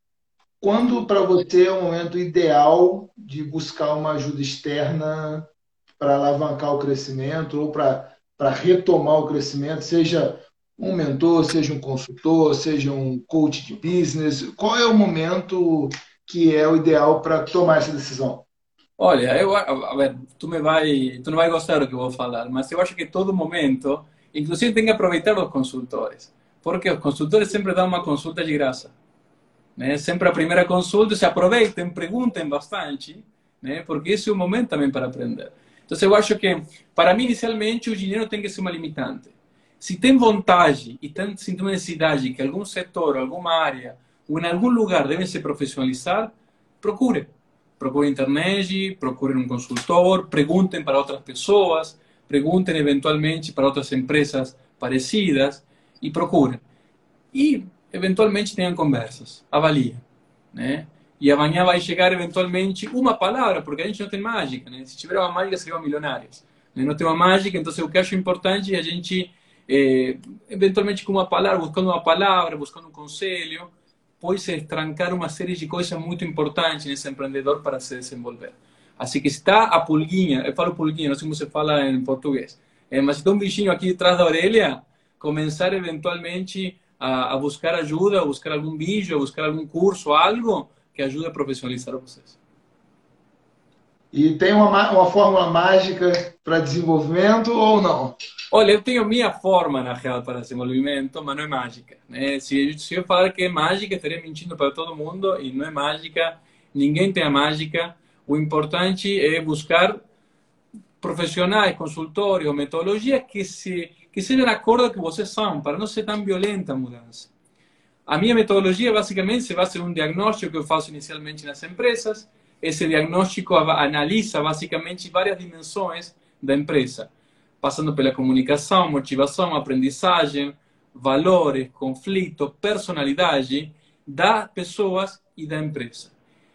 quando para você é o momento ideal de buscar uma ajuda externa para alavancar o crescimento ou para retomar o crescimento, seja um mentor, seja um consultor, seja um coach de business? Qual é o momento que é o ideal para tomar essa decisão? Olha, eu, a ver, tu me vai, tu não vai gostar do que eu vou falar, mas eu acho que todo momento, inclusive tem que aproveitar os consultores, porque os consultores sempre dão uma consulta de graça. Né? Sempre a primeira consulta, se aproveitem, perguntem bastante, né? porque esse é o momento também para aprender. Então, eu acho que, para mim, inicialmente, o dinheiro tem que ser uma limitante. Se tem vontade e tem uma necessidade que algum setor, alguma área, ou em algum lugar devem se profissionalizar, procure. Procure internet, procure um consultor, perguntem para outras pessoas, perguntem eventualmente para outras empresas parecidas e procurem. E eventualmente tenham conversas, avalie, né? E amanhã vai chegar eventualmente uma palavra, porque a gente não tem mágica, né? Se tiver uma mágica, seriam milionários. Né? Não tem uma mágica, então o que acho importante é a gente, eh, eventualmente com uma palavra, buscando uma palavra, buscando um conselho, pode trancar uma série de coisas muito importantes nesse empreendedor para se desenvolver. Assim que está a pulguinha, eu falo pulguinha, não sei como se fala em português, mas está um bichinho aqui atrás da orelha, começar eventualmente a, a buscar ajuda, a buscar algum vídeo, a buscar algum curso, algo que ajude a profissionalizar vocês. E tem uma, uma fórmula mágica para desenvolvimento ou não? Olha, eu tenho minha forma, na real, para esse movimento, mas não é mágica. Né? Se, se eu falar que é mágica, estaria mentindo para todo mundo, e não é mágica, ninguém tem a mágica. O importante é buscar profissionais, consultórios, metodologia que, se, que sejam de acordo que vocês são, para não ser tão violenta a mudança. A minha metodologia, basicamente, se basa em um diagnóstico que eu faço inicialmente nas empresas. Esse diagnóstico analisa, basicamente, várias dimensões da empresa passando pela comunicação, motivação, aprendizagem, valores, conflito, personalidade das pessoas e da empresa.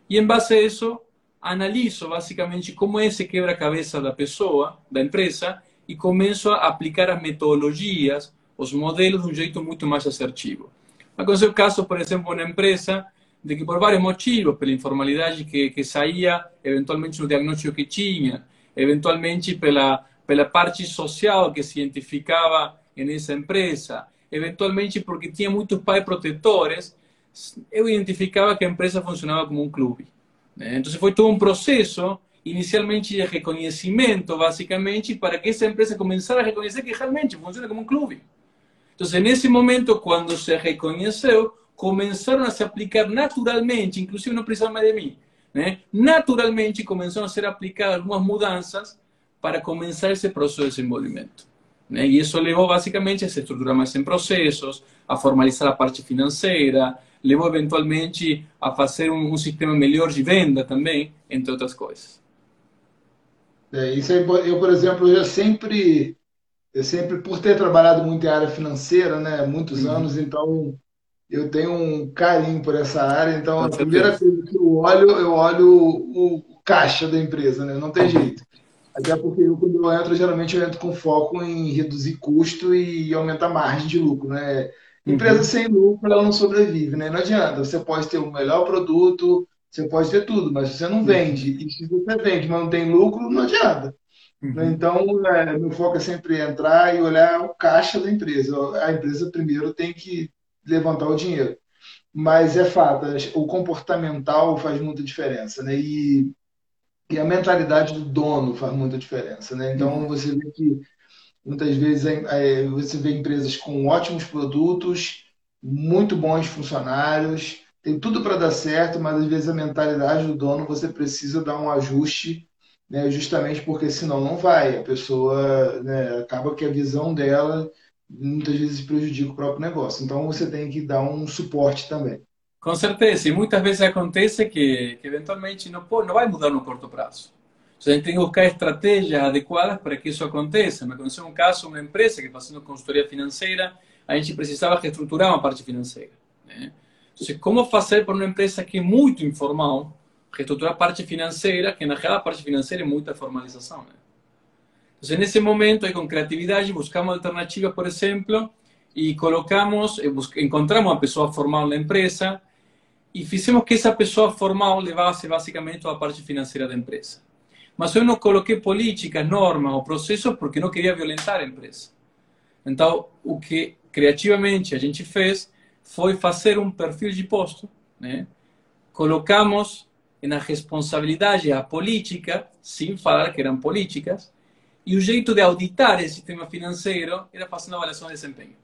E em base a isso, analiso basicamente como é esse quebra-cabeça da pessoa, da empresa, e começo a aplicar as metodologias, os modelos de um jeito muito mais assertivo. Aconteceu o caso, por exemplo, na empresa, de que por vários motivos, pela informalidade que, que saía, eventualmente no diagnóstico que tinha, eventualmente pela pela parte social que se identificava nessa empresa, eventualmente porque tinha muitos pais protetores, eu identificava que a empresa funcionava como um clube. Né? Então foi todo um processo, inicialmente de reconhecimento, basicamente, para que essa empresa começara a reconhecer que realmente funciona como um clube. Então, nesse momento, quando se reconheceu, começaram a se aplicar naturalmente, inclusive não precisava mais de mim, né? naturalmente começaram a ser aplicadas algumas mudanças para começar esse processo de desenvolvimento. Né? E isso levou basicamente a se estruturar mais em processos, a formalizar a parte financeira, levou eventualmente a fazer um, um sistema melhor de venda também, entre outras coisas. É, isso é, eu, por exemplo, eu sempre, eu sempre, por ter trabalhado muito em área financeira, né, muitos uhum. anos, então eu tenho um carinho por essa área. Então, a primeira coisa que eu olho, eu olho o, o caixa da empresa, né? Não tem jeito. Até porque eu, quando eu entro, geralmente eu entro com foco em reduzir custo e aumentar a margem de lucro, né? Empresa uhum. sem lucro, ela não sobrevive, né? Não adianta. Você pode ter o melhor produto, você pode ter tudo, mas se você não vende, e se você vende, mas não tem lucro, não adianta. Uhum. Então, é, meu foco é sempre entrar e olhar o caixa da empresa. A empresa primeiro tem que levantar o dinheiro. Mas é fato, o comportamental faz muita diferença, né? E e a mentalidade do dono faz muita diferença, né? Então uhum. você vê que muitas vezes é, é, você vê empresas com ótimos produtos, muito bons funcionários, tem tudo para dar certo, mas às vezes a mentalidade do dono você precisa dar um ajuste, né? Justamente porque senão não vai. A pessoa né, acaba que a visão dela muitas vezes prejudica o próprio negócio. Então você tem que dar um suporte também. Com certeza, e muitas vezes acontece que, que eventualmente não, pode, não vai mudar no curto prazo. A gente tem que buscar estratégias adequadas para que isso aconteça. Me aconteceu um caso, uma empresa que fazendo consultoria financeira, a gente precisava reestruturar uma parte financeira. Né? Então, como fazer para uma empresa que é muito informal, reestruturar a parte financeira, que na real a parte financeira é muita formalização. Né? Então, nesse momento, aí, com criatividade, buscamos alternativas, por exemplo, e colocamos, encontramos uma pessoa formal na empresa, e fizemos que essa pessoa formal levasse basicamente a parte financeira da empresa. Mas eu não coloquei políticas, normas ou processos porque não queria violentar a empresa. Então, o que criativamente a gente fez foi fazer um perfil de posto, né? Colocamos na responsabilidade a política, sem falar que eram políticas, e o jeito de auditar esse sistema financeiro era fazendo avaliação de desempenho.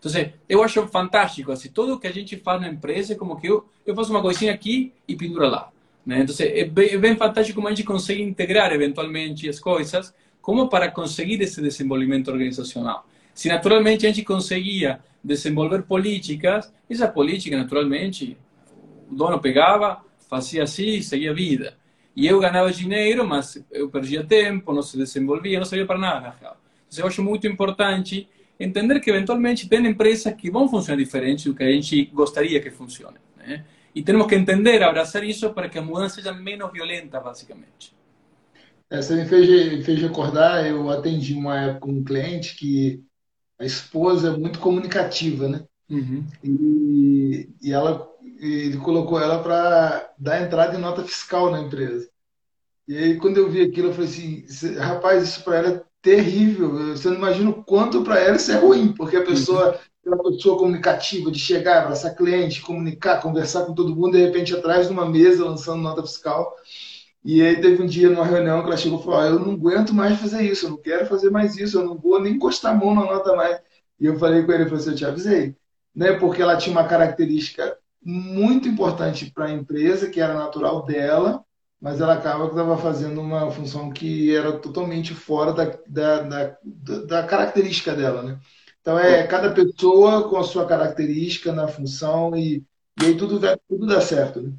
Então, eu acho fantástico, assim, tudo que a gente faz na empresa é como que eu, eu faço uma coisinha aqui e pendura lá. Né? Então, é bem, é bem fantástico como a gente consegue integrar eventualmente as coisas, como para conseguir esse desenvolvimento organizacional. Se naturalmente a gente conseguia desenvolver políticas, essa política, naturalmente, o dono pegava, fazia assim, seguia a vida. E eu ganhava dinheiro, mas eu perdia tempo, não se desenvolvia, não servia para nada. Então, eu acho muito importante entender que eventualmente tem empresas que vão funcionar diferente do que a gente gostaria que funcione. Né? E temos que entender, abraçar isso para que a mudança seja menos violenta, basicamente. É, você me fez, fez recordar, eu atendi uma época um cliente que a esposa é muito comunicativa, né? Uhum. E, e ela, ele colocou ela para dar entrada em nota fiscal na empresa. E aí, quando eu vi aquilo, eu falei assim: rapaz, isso para ela é terrível. Você não imagina o quanto para ela isso é ruim, porque a pessoa é uma pessoa comunicativa, de chegar, abraçar cliente, comunicar, conversar com todo mundo, de repente atrás de uma mesa lançando nota fiscal. E aí teve um dia numa reunião que ela chegou e falou: Eu não aguento mais fazer isso, eu não quero fazer mais isso, eu não vou nem encostar a mão na nota mais. E eu falei com ele, eu falei assim, eu te avisei. Né? Porque ela tinha uma característica muito importante para a empresa, que era natural dela, mas ela acaba que estava fazendo uma função que era totalmente fora da, da, da, da característica dela. Né? Então é cada pessoa com a sua característica na função e, e aí tudo, tudo dá certo. Né?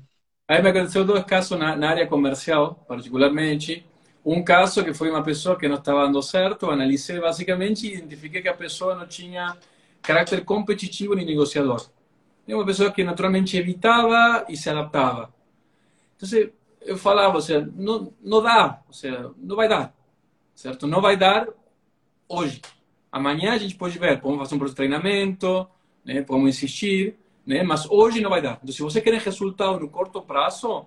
Aí me aconteceu dois casos na, na, área comercial, particularmente. Um caso que foi uma pessoa que não estava dando certo, analisei basicamente e identifiquei que a pessoa não tinha caráter competitivo nem negociador. É uma pessoa que naturalmente evitava e se adaptava. Então, eu falava, ou seja, não, não dá, ou seja, não vai dar, certo? Não vai dar hoje. Amanhã a gente pode ver, podemos fazer um treinamento, né? podemos insistir, né? mas hoje não vai dar. Então, se você quer resultado no curto prazo,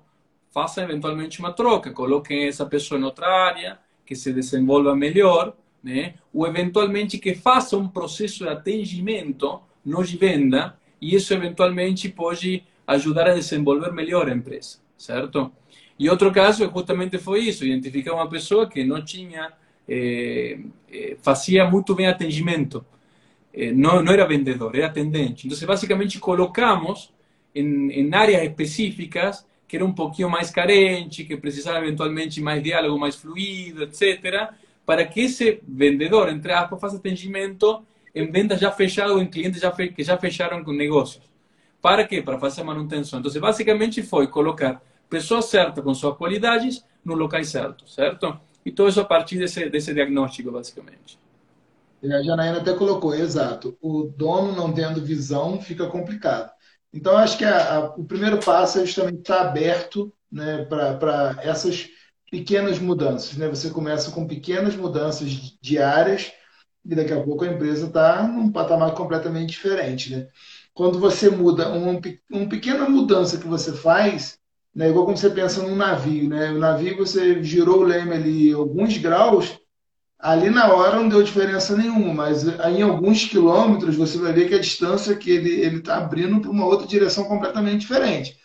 faça eventualmente uma troca, coloquem essa pessoa em outra área, que se desenvolva melhor, né? ou eventualmente que faça um processo de atendimento, não de venda, e isso eventualmente pode ajudar a desenvolver melhor a empresa, certo? E outro caso justamente foi isso, identificar uma pessoa que não tinha, eh, eh, fazia muito bem atendimento, eh, não, não era vendedor, era atendente. Então, basicamente, colocamos em, em áreas específicas que era um pouquinho mais carente, que precisava eventualmente mais diálogo, mais fluido, etc., para que esse vendedor, entre aspas, faça atendimento em vendas já fechadas em clientes já que já fecharam com negócios. Para quê? Para fazer manutenção. Então, basicamente foi colocar pessoas certas com suas qualidades no certos, certo? E tudo isso a partir desse, desse diagnóstico, basicamente. A Janaína até colocou, exato. O dono não tendo visão fica complicado. Então, acho que a, a, o primeiro passo é justamente estar aberto né, para essas pequenas mudanças. Né? Você começa com pequenas mudanças diárias e daqui a pouco a empresa está num patamar completamente diferente. Né? Quando você muda, um, uma pequena mudança que você faz, né, igual quando você pensa num navio, né? o navio você girou o leme ali alguns graus, ali na hora não deu diferença nenhuma, mas em alguns quilômetros você vai ver que a distância que ele está abrindo para uma outra direção completamente diferente.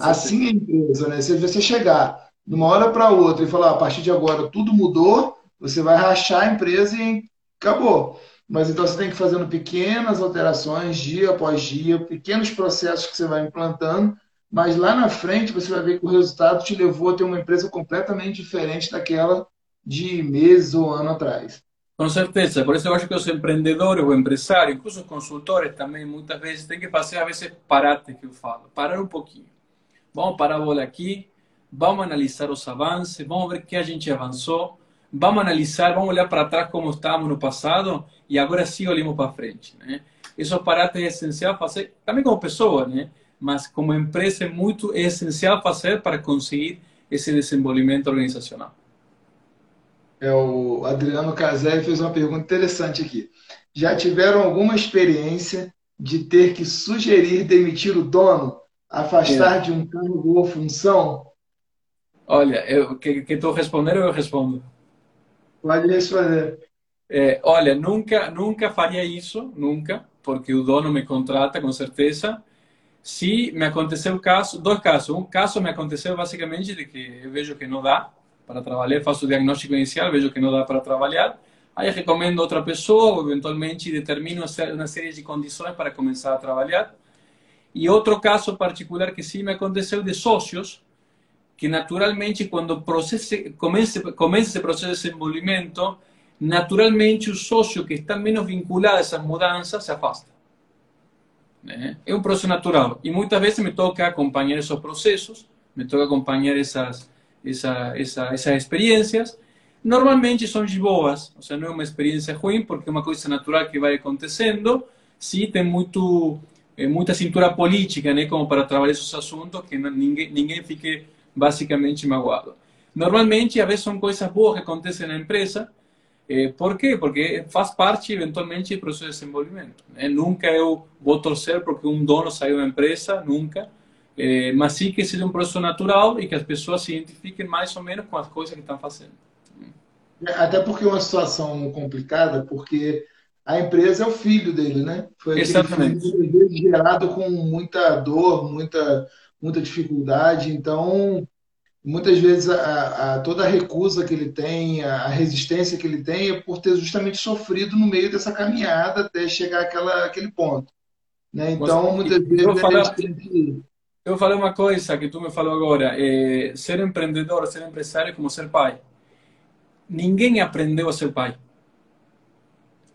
Assim é a empresa, né? Se você chegar de uma hora para outra e falar, a partir de agora tudo mudou, você vai rachar a empresa e acabou. Mas então você tem que ir fazendo pequenas alterações, dia após dia, pequenos processos que você vai implantando, mas lá na frente você vai ver que o resultado te levou a ter uma empresa completamente diferente daquela de meses ou ano atrás. Com certeza, por isso eu acho que os empreendedores, o empresário, incluso os consultores também, muitas vezes, têm que fazer, a vezes, parate que eu falo, parar um pouquinho. Vamos parar a bola aqui, vamos analisar os avanços, vamos ver que a gente avançou, vamos analisar, vamos olhar para trás como estávamos no passado e agora sim olhamos para frente. Né? Isso para é essencial fazer, também como pessoa, né? Mas como empresa é muito é essencial fazer para conseguir esse desenvolvimento organizacional. É, o Adriano Casé fez uma pergunta interessante aqui. Já tiveram alguma experiência de ter que sugerir demitir o dono, afastar é. de um cargo ou função? Olha, eu que estou respondendo, eu respondo. Pode responder. É, olha, nunca, nunca faria isso, nunca, porque o dono me contrata com certeza. Se me aconteceu caso, dois casos. Um caso me aconteceu basicamente de que eu vejo que não dá para trabalhar, faço o diagnóstico inicial, vejo que não dá para trabalhar, aí recomendo outra pessoa, eventualmente determino uma série de condições para começar a trabalhar. E outro caso particular que sim me aconteceu de sócios, que naturalmente quando processe, comece, comece esse processo de desenvolvimento, naturalmente o sócio que está menos vinculado a essas mudanças se afasta. É um processo natural. E muitas vezes me toca acompanhar esses processos, me toca acompanhar essas, essa, essa, essas. Normalmente são de boas, ou seja, não é uma experiência porque é uma coisa natural que vai acontecendo. Sim, tem muito, muita cintura política, né, como para trabalhar esses assuntos, que ninguém, ninguém fique basicamente magoado. Normalmente, às vezes, são coisas boas que acontecem na empresa. Eh, por quê? Porque faz parte, eventualmente, do processo de desenvolvimento. Né? Nunca eu vou torcer porque um dono saiu da empresa, nunca. É, mas sim que seja um processo natural e que as pessoas se identifiquem mais ou menos com as coisas que estão fazendo. Até porque é uma situação complicada, porque a empresa é o filho dele, né? Foi Exatamente. Filho gerado com muita dor, muita, muita dificuldade. Então, muitas vezes a, a, toda a recusa que ele tem, a, resistência que ele tem é por ter justamente sofrido no meio dessa caminhada até chegar àquela, àquele ponto. Né? Então, muitas vezes. Eu, falar, que... eu falei uma coisa que tu me falou agora: é, ser empreendedor, ser empresário é como ser pai. Ninguém aprendeu a ser pai.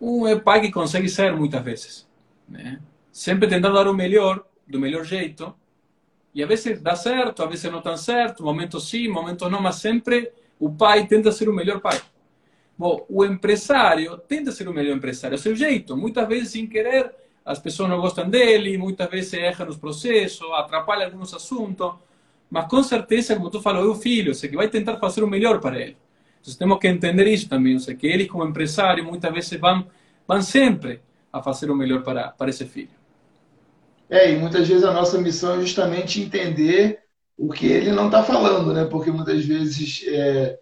Um é pai que consegue ser muitas vezes. Né? Sempre tentando dar o melhor, do melhor jeito, e a vezes dá certo, a vezes não tão certo, momentos sim, momentos não, mas sempre o pai tenta ser o melhor pai. Bom, o empresário tenta ser o melhor empresário, é seu jeito. Muitas vezes, sem querer, as pessoas não gostam dele, muitas vezes erra nos processos, atrapalha alguns assuntos, mas com certeza, como tu falou, é o filho, sei que vai tentar fazer o melhor para ele. Então, temos que entender isso também, sei que eles, como empresário, muitas vezes vão, vão sempre a fazer o melhor para, para esse filho. É, e muitas vezes a nossa missão é justamente entender o que ele não está falando, né? Porque muitas vezes é,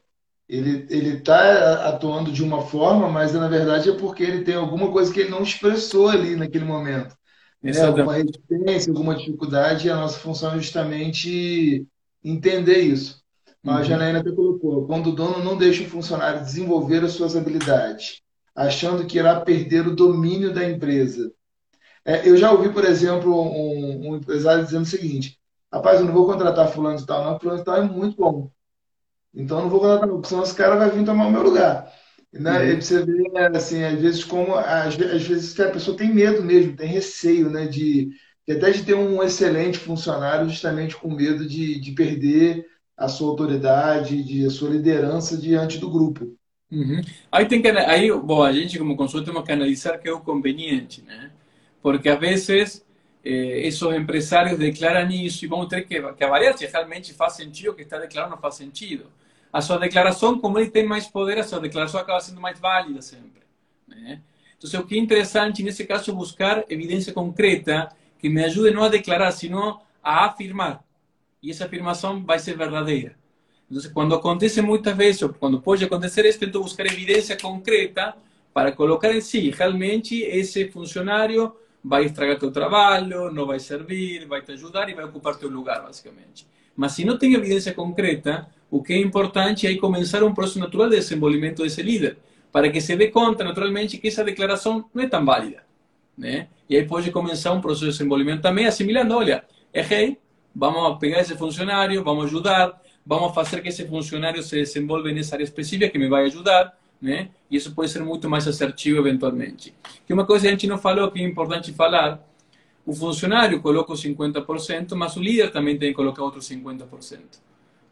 ele está atuando de uma forma, mas na verdade é porque ele tem alguma coisa que ele não expressou ali naquele momento. Né? Alguma resistência, alguma dificuldade, e a nossa função é justamente entender isso. Mas uhum. a Janaína até colocou: quando o dono não deixa o funcionário desenvolver as suas habilidades, achando que irá perder o domínio da empresa é, eu já ouvi, por exemplo, um, um, empresário dizendo o seguinte: rapaz, eu não vou contratar fulano de tal, não, fulano de tal é muito bom. Então eu não vou contratar, não, porque senão esse cara vai vir tomar o meu lugar. Né? Uhum. E você vê, assim, às vezes, como às, às vezes a pessoa tem medo mesmo, tem receio, né? De, até de ter um excelente funcionário, justamente com medo de, de perder a sua autoridade, de a sua liderança diante do grupo. Uhum. Aí tem que aí, bom, a gente como consultor temos que analisar que é o conveniente, né? Porque a veces eh, esos empresarios declaran isso e vamos ter que, que avaliar se realmente faz sentido o que está declarando não faz sentido. A sua declaração, como ele tem mais poder, a sua declaração acaba sendo mais válida sempre. Então, o que é interessante nesse caso é buscar evidência concreta que me ajude não a declarar, sino a afirmar. E essa afirmação vai ser verdadeira. Então, quando acontece muitas vezes, ou quando pode acontecer isso, tento buscar evidência concreta para colocar em si, realmente esse funcionário vai estragar teu trabalho, não vai servir, vai te ajudar e vai ocupar teu lugar, basicamente. Mas se não tem evidência concreta, o que é importante é começar um processo natural de desenvolvimento desse líder, para que se dê conta, naturalmente, que essa declaração não é tão válida. Né? E aí pode começar um processo de desenvolvimento também assimilando, olha, errei, vamos pegar esse funcionário, vamos ajudar, vamos fazer que esse funcionário se desenvolva nessa área específica que me vai ajudar, né? E isso pode ser muito mais assertivo eventualmente. Que uma coisa que a gente não falou que é importante falar, o funcionário coloca os 50%, mas o líder também tem que colocar outros 50%.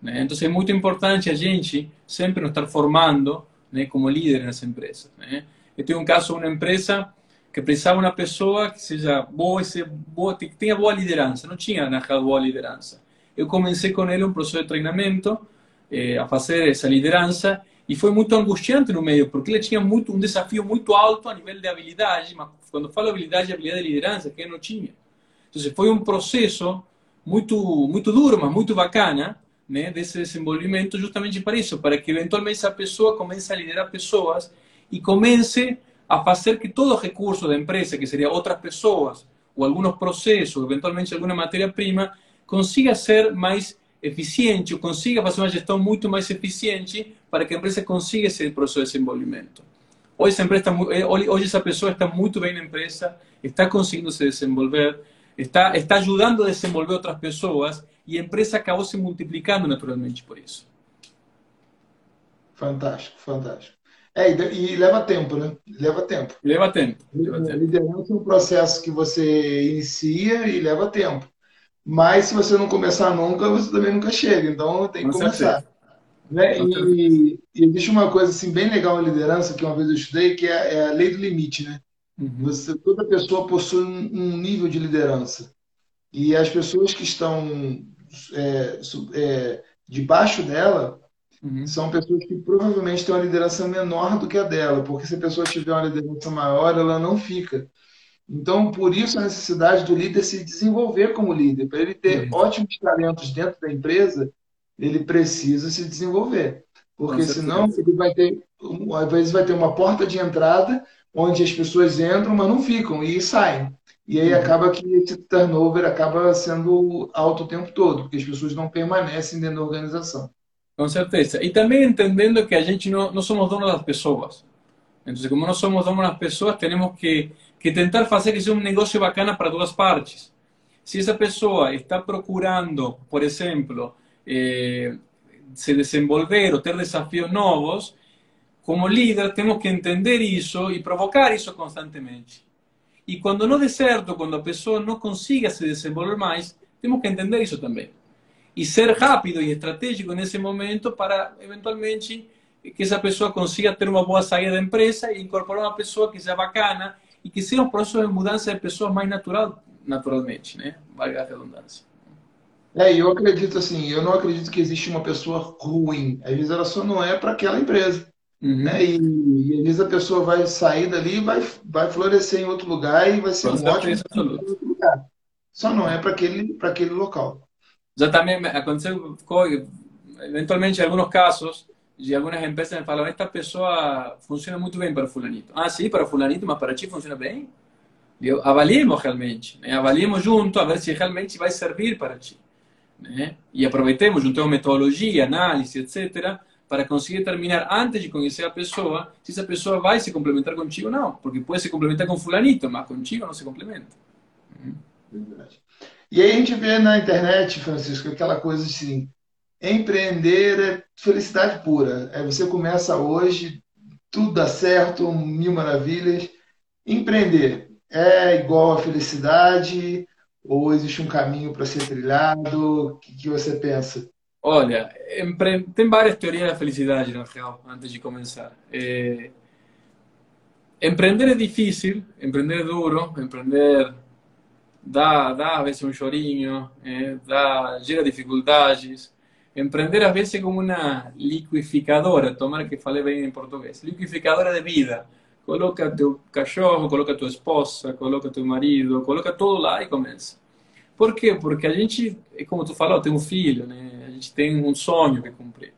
Né? Então é muito importante a gente sempre nos estar formando né, como líder nas empresas. Né? Eu tenho um caso de uma empresa que precisava uma pessoa que seja boa, boa que tenha boa liderança. Não tinha na boa liderança. Eu comecei com ele um processo de treinamento eh, a fazer essa liderança e foi muito angustiante no meio, porque ele tinha muito, um desafio muito alto a nível de habilidade, mas quando falo habilidade, habilidade de liderança, que ele não tinha. Então, foi um processo muito, muito duro, mas muito bacana, né, desse desenvolvimento justamente para isso, para que eventualmente essa pessoa comece a liderar pessoas e comece a fazer que todo o recurso da empresa, que seria outras pessoas, ou alguns processos, eventualmente alguma matéria-prima, consiga ser mais eficiente, consiga fazer uma gestão muito mais eficiente para que a empresa consiga esse processo de desenvolvimento. Hoje essa, empresa, eh, hoje essa pessoa está muito bem na empresa, está conseguindo se desenvolver, está, está ajudando a desenvolver outras pessoas e a empresa acabou se multiplicando naturalmente por isso. Fantástico, fantástico. É, e, leva tempo, né? Leva tempo. Leva tempo. Leva tempo. Liderança é um processo que você inicia e leva tempo. Mas se você não começar nunca, você também nunca chega. Então tem que Com começar. Né? E, e, existe uma coisa assim bem legal na liderança que uma vez eu estudei, que é, é a lei do limite, né? Uhum. Você, toda pessoa possui um, um, nível de liderança e as pessoas que estão é, é, debaixo dela uhum. são pessoas que provavelmente têm uma liderança menor do que a dela, porque se a pessoa tiver uma liderança maior, ela não fica. Então, por isso a necessidade do líder se desenvolver como líder, para ele ter uhum. ótimos talentos dentro da empresa, ele precisa se desenvolver, porque senão ele vai ter, às vezes vai ter uma porta de entrada onde as pessoas entram, mas não ficam e saem. E aí acaba que esse turnover acaba sendo alto o tempo todo, porque as pessoas não permanecem dentro da organização. Com certeza. E também entendendo que a gente não, não somos donos das pessoas. Então, como não somos donos das pessoas, temos que, que tentar fazer que seja um negócio bacana para duas partes. Se essa pessoa está procurando, por exemplo, eh, se desenvolver ou ter desafios novos, como líder temos que entender isso e provocar isso constantemente. E quando não der certo, quando a pessoa não consiga se desenvolver mais, temos que entender isso também. E ser rápido e estratégico nesse momento para, eventualmente, que essa pessoa consiga ter uma boa saída da empresa e incorporar uma pessoa que seja bacana e que seja um processo de mudança de pessoas mais natural, naturalmente, né? Valga a redundância. É, eu acredito assim, eu não acredito que existe uma pessoa ruim. Às vezes ela só não é para aquela empresa. Uhum. Né? E, e, às vezes a pessoa vai sair dali, vai, vai florescer em outro lugar e vai ser um ótimo lugar. Só não é para aquele, aquele local. Já também aconteceu, eventualmente, em alguns casos, de algumas empresas me falam: esta pessoa funciona muito bem para Fulanito. Ah, sim, para Fulanito, mas para ti funciona bem? Eu, avaliemos realmente, né? avaliemos junto a ver se realmente vai servir para ti. Né? E aproveitemos, juntemos metodologia, análise, etc., para conseguir terminar antes de conhecer a pessoa, se essa pessoa vai se complementar contigo ou não. Porque pode se complementar com fulanito, mas contigo não se complementa. Verdade. E aí a gente vê na internet, Francisco, aquela coisa assim, empreender é felicidade pura. É você começa hoje, tudo dá certo, mil maravilhas. Empreender é igual a felicidade ou existe um caminho para ser trilhado? O que, que você pensa? Olha, tem várias teorias da felicidade, na real, antes de começar. É... Empreender é difícil, empreender é duro, empreender dá, dá às vezes um chorinho, é, dá, gera dificuldades. Empreender às vezes é como uma liquidificadora, tomara que falei bem em português, liquidificadora de vida. Coloca teu cachorro, coloca tua esposa, coloca teu marido, coloca tudo lá e começa. Por quê? Porque a gente, como tu falou, tem um filho, né? a gente tem um sonho que cumprir.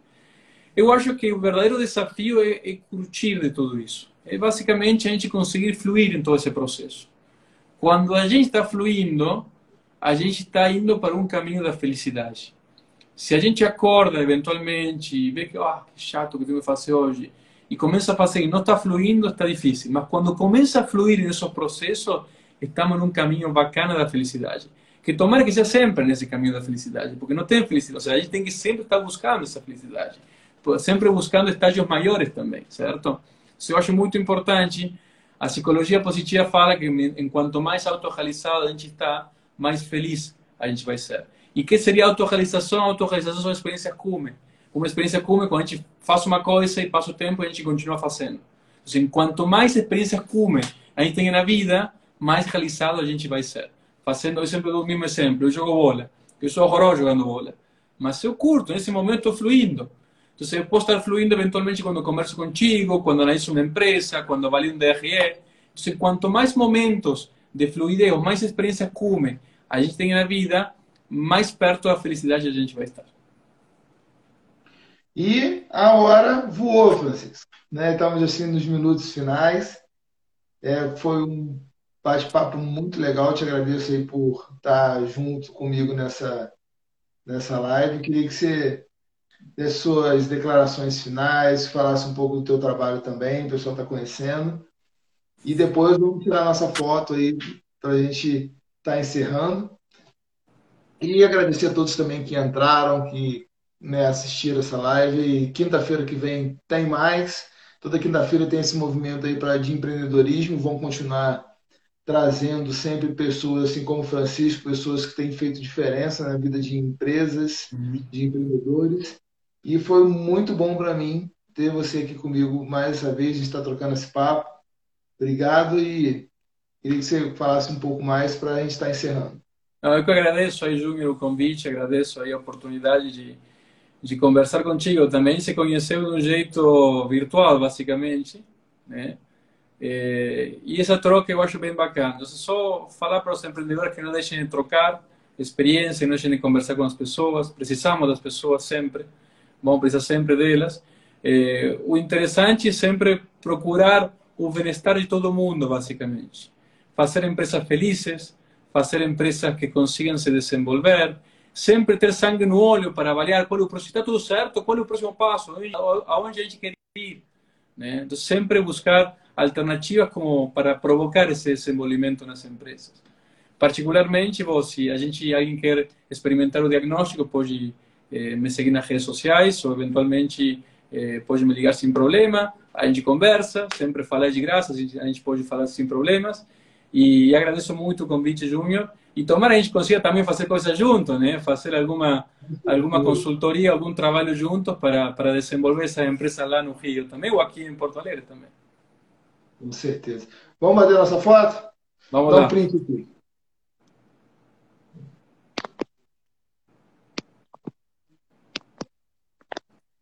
Eu acho que o verdadeiro desafio é, é curtir de tudo isso. É basicamente a gente conseguir fluir em todo esse processo. Quando a gente está fluindo, a gente está indo para um caminho da felicidade. Se a gente acorda eventualmente e vê que, ah, que chato que tenho que fazer hoje, e começa a fazer e não está fluindo, está difícil. Mas quando começa a fluir nesses processos, estamos num caminho bacana da felicidade que tomara que seja sempre nesse caminho da felicidade, porque não tem felicidade, ou seja, a gente tem que sempre estar buscando essa felicidade, sempre buscando estágios maiores também, certo? Isso eu acho muito importante. A psicologia positiva fala que enquanto mais autorrealizado a gente está, mais feliz a gente vai ser. E que seria autorrealização? Autorrealização são experiências cume. Uma experiência cume quando a gente faz uma coisa e passa o tempo e a gente continua fazendo. Então, quanto mais experiências cume a gente tem na vida, mais realizado a gente vai ser fazendo sempre o mesmo exemplo, eu jogo bola, eu sou horroroso jogando bola, mas eu curto, nesse momento estou fluindo. Então, eu posso estar fluindo eventualmente quando converso contigo, quando analiso uma empresa, quando avalio um DRE. Então, quanto mais momentos de fluidez, mais experiência cume a gente tem na vida, mais perto da felicidade a gente vai estar. E a hora voou, Francisco. Né? Estamos assim nos minutos finais. É, foi um bate-papo muito legal. Te agradeço aí por estar junto comigo nessa, nessa live. Queria que você desse suas declarações finais, falasse um pouco do teu trabalho também, o pessoal está conhecendo. E depois vamos tirar nossa foto aí para a gente estar tá encerrando. E agradecer a todos também que entraram, que né, assistiram essa live. E quinta-feira que vem tem mais. Toda quinta-feira tem esse movimento aí para de empreendedorismo. Vão continuar trazendo sempre pessoas assim como Francisco, pessoas que têm feito diferença na vida de empresas, uhum. de empreendedores. E foi muito bom para mim ter você aqui comigo mais essa vez, a gente está trocando esse papo. Obrigado e queria que você falasse um pouco mais para a gente estar tá encerrando. eu que agradeço aí, Júnior, o convite, agradeço aí a oportunidade de, de conversar contigo. Também se conheceu de um jeito virtual, basicamente, né? É, e essa troca eu acho bem bacana. Então, só falar para os empreendedores que não deixem de trocar experiência, não deixem de conversar com as pessoas. Precisamos das pessoas sempre, vamos precisar sempre delas. É, o interessante é sempre procurar o bem-estar de todo mundo, basicamente. fazer empresas felizes, fazer empresas que consigam se desenvolver, sempre ter sangue no olho para avaliar qual é o próximo, está tudo certo, qual é o próximo passo, aonde a gente quer ir. Né? Então, sempre buscar alternativas como para provocar esse desenvolvimento nas empresas. Particularmente, se a gente alguém quer experimentar o diagnóstico, pode eh, me seguir nas redes sociais ou eventualmente eh, pode me ligar sem problema. A gente conversa, sempre falar de graça, a gente pode falar sem problemas. E agradeço muito o convite, Júnior. E tomara a gente consiga também fazer coisas juntos, né? Fazer alguma alguma consultoria, algum trabalho juntos para, para desenvolver essa empresa lá no Rio também, ou aqui em Porto Alegre também. Com certeza. Vamos fazer nossa foto? Vamos Dá lá. um print aqui.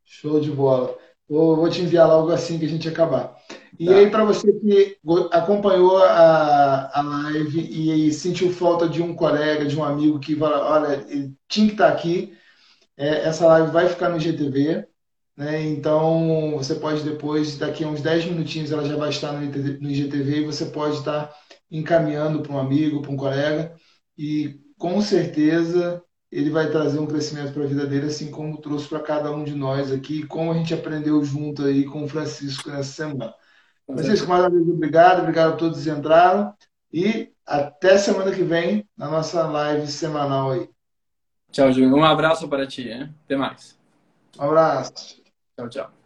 Show de bola. Vou, vou te enviar logo assim que a gente acabar. E tá. aí, para você que acompanhou a, a live e, e, sentiu falta de um colega, de um amigo que fala, olha, ele tinha que estar tá aqui, é, essa live vai ficar no GTV, né? Então, você pode depois, daqui a uns 10 minutinhos, ela já vai estar no, no IGTV e você pode estar encaminhando para um amigo, para um colega, e com certeza ele vai trazer um crescimento para a vida dele, assim como trouxe para cada um de nós aqui, como a gente aprendeu junto aí com o Francisco nessa semana. Francisco, mais uma vez, obrigado, obrigado a todos que entraram e até semana que vem na nossa live semanal aí. Tchau, Júlio. Um abraço para ti, hein? Até mais. Um abraço. Tchau, tchau.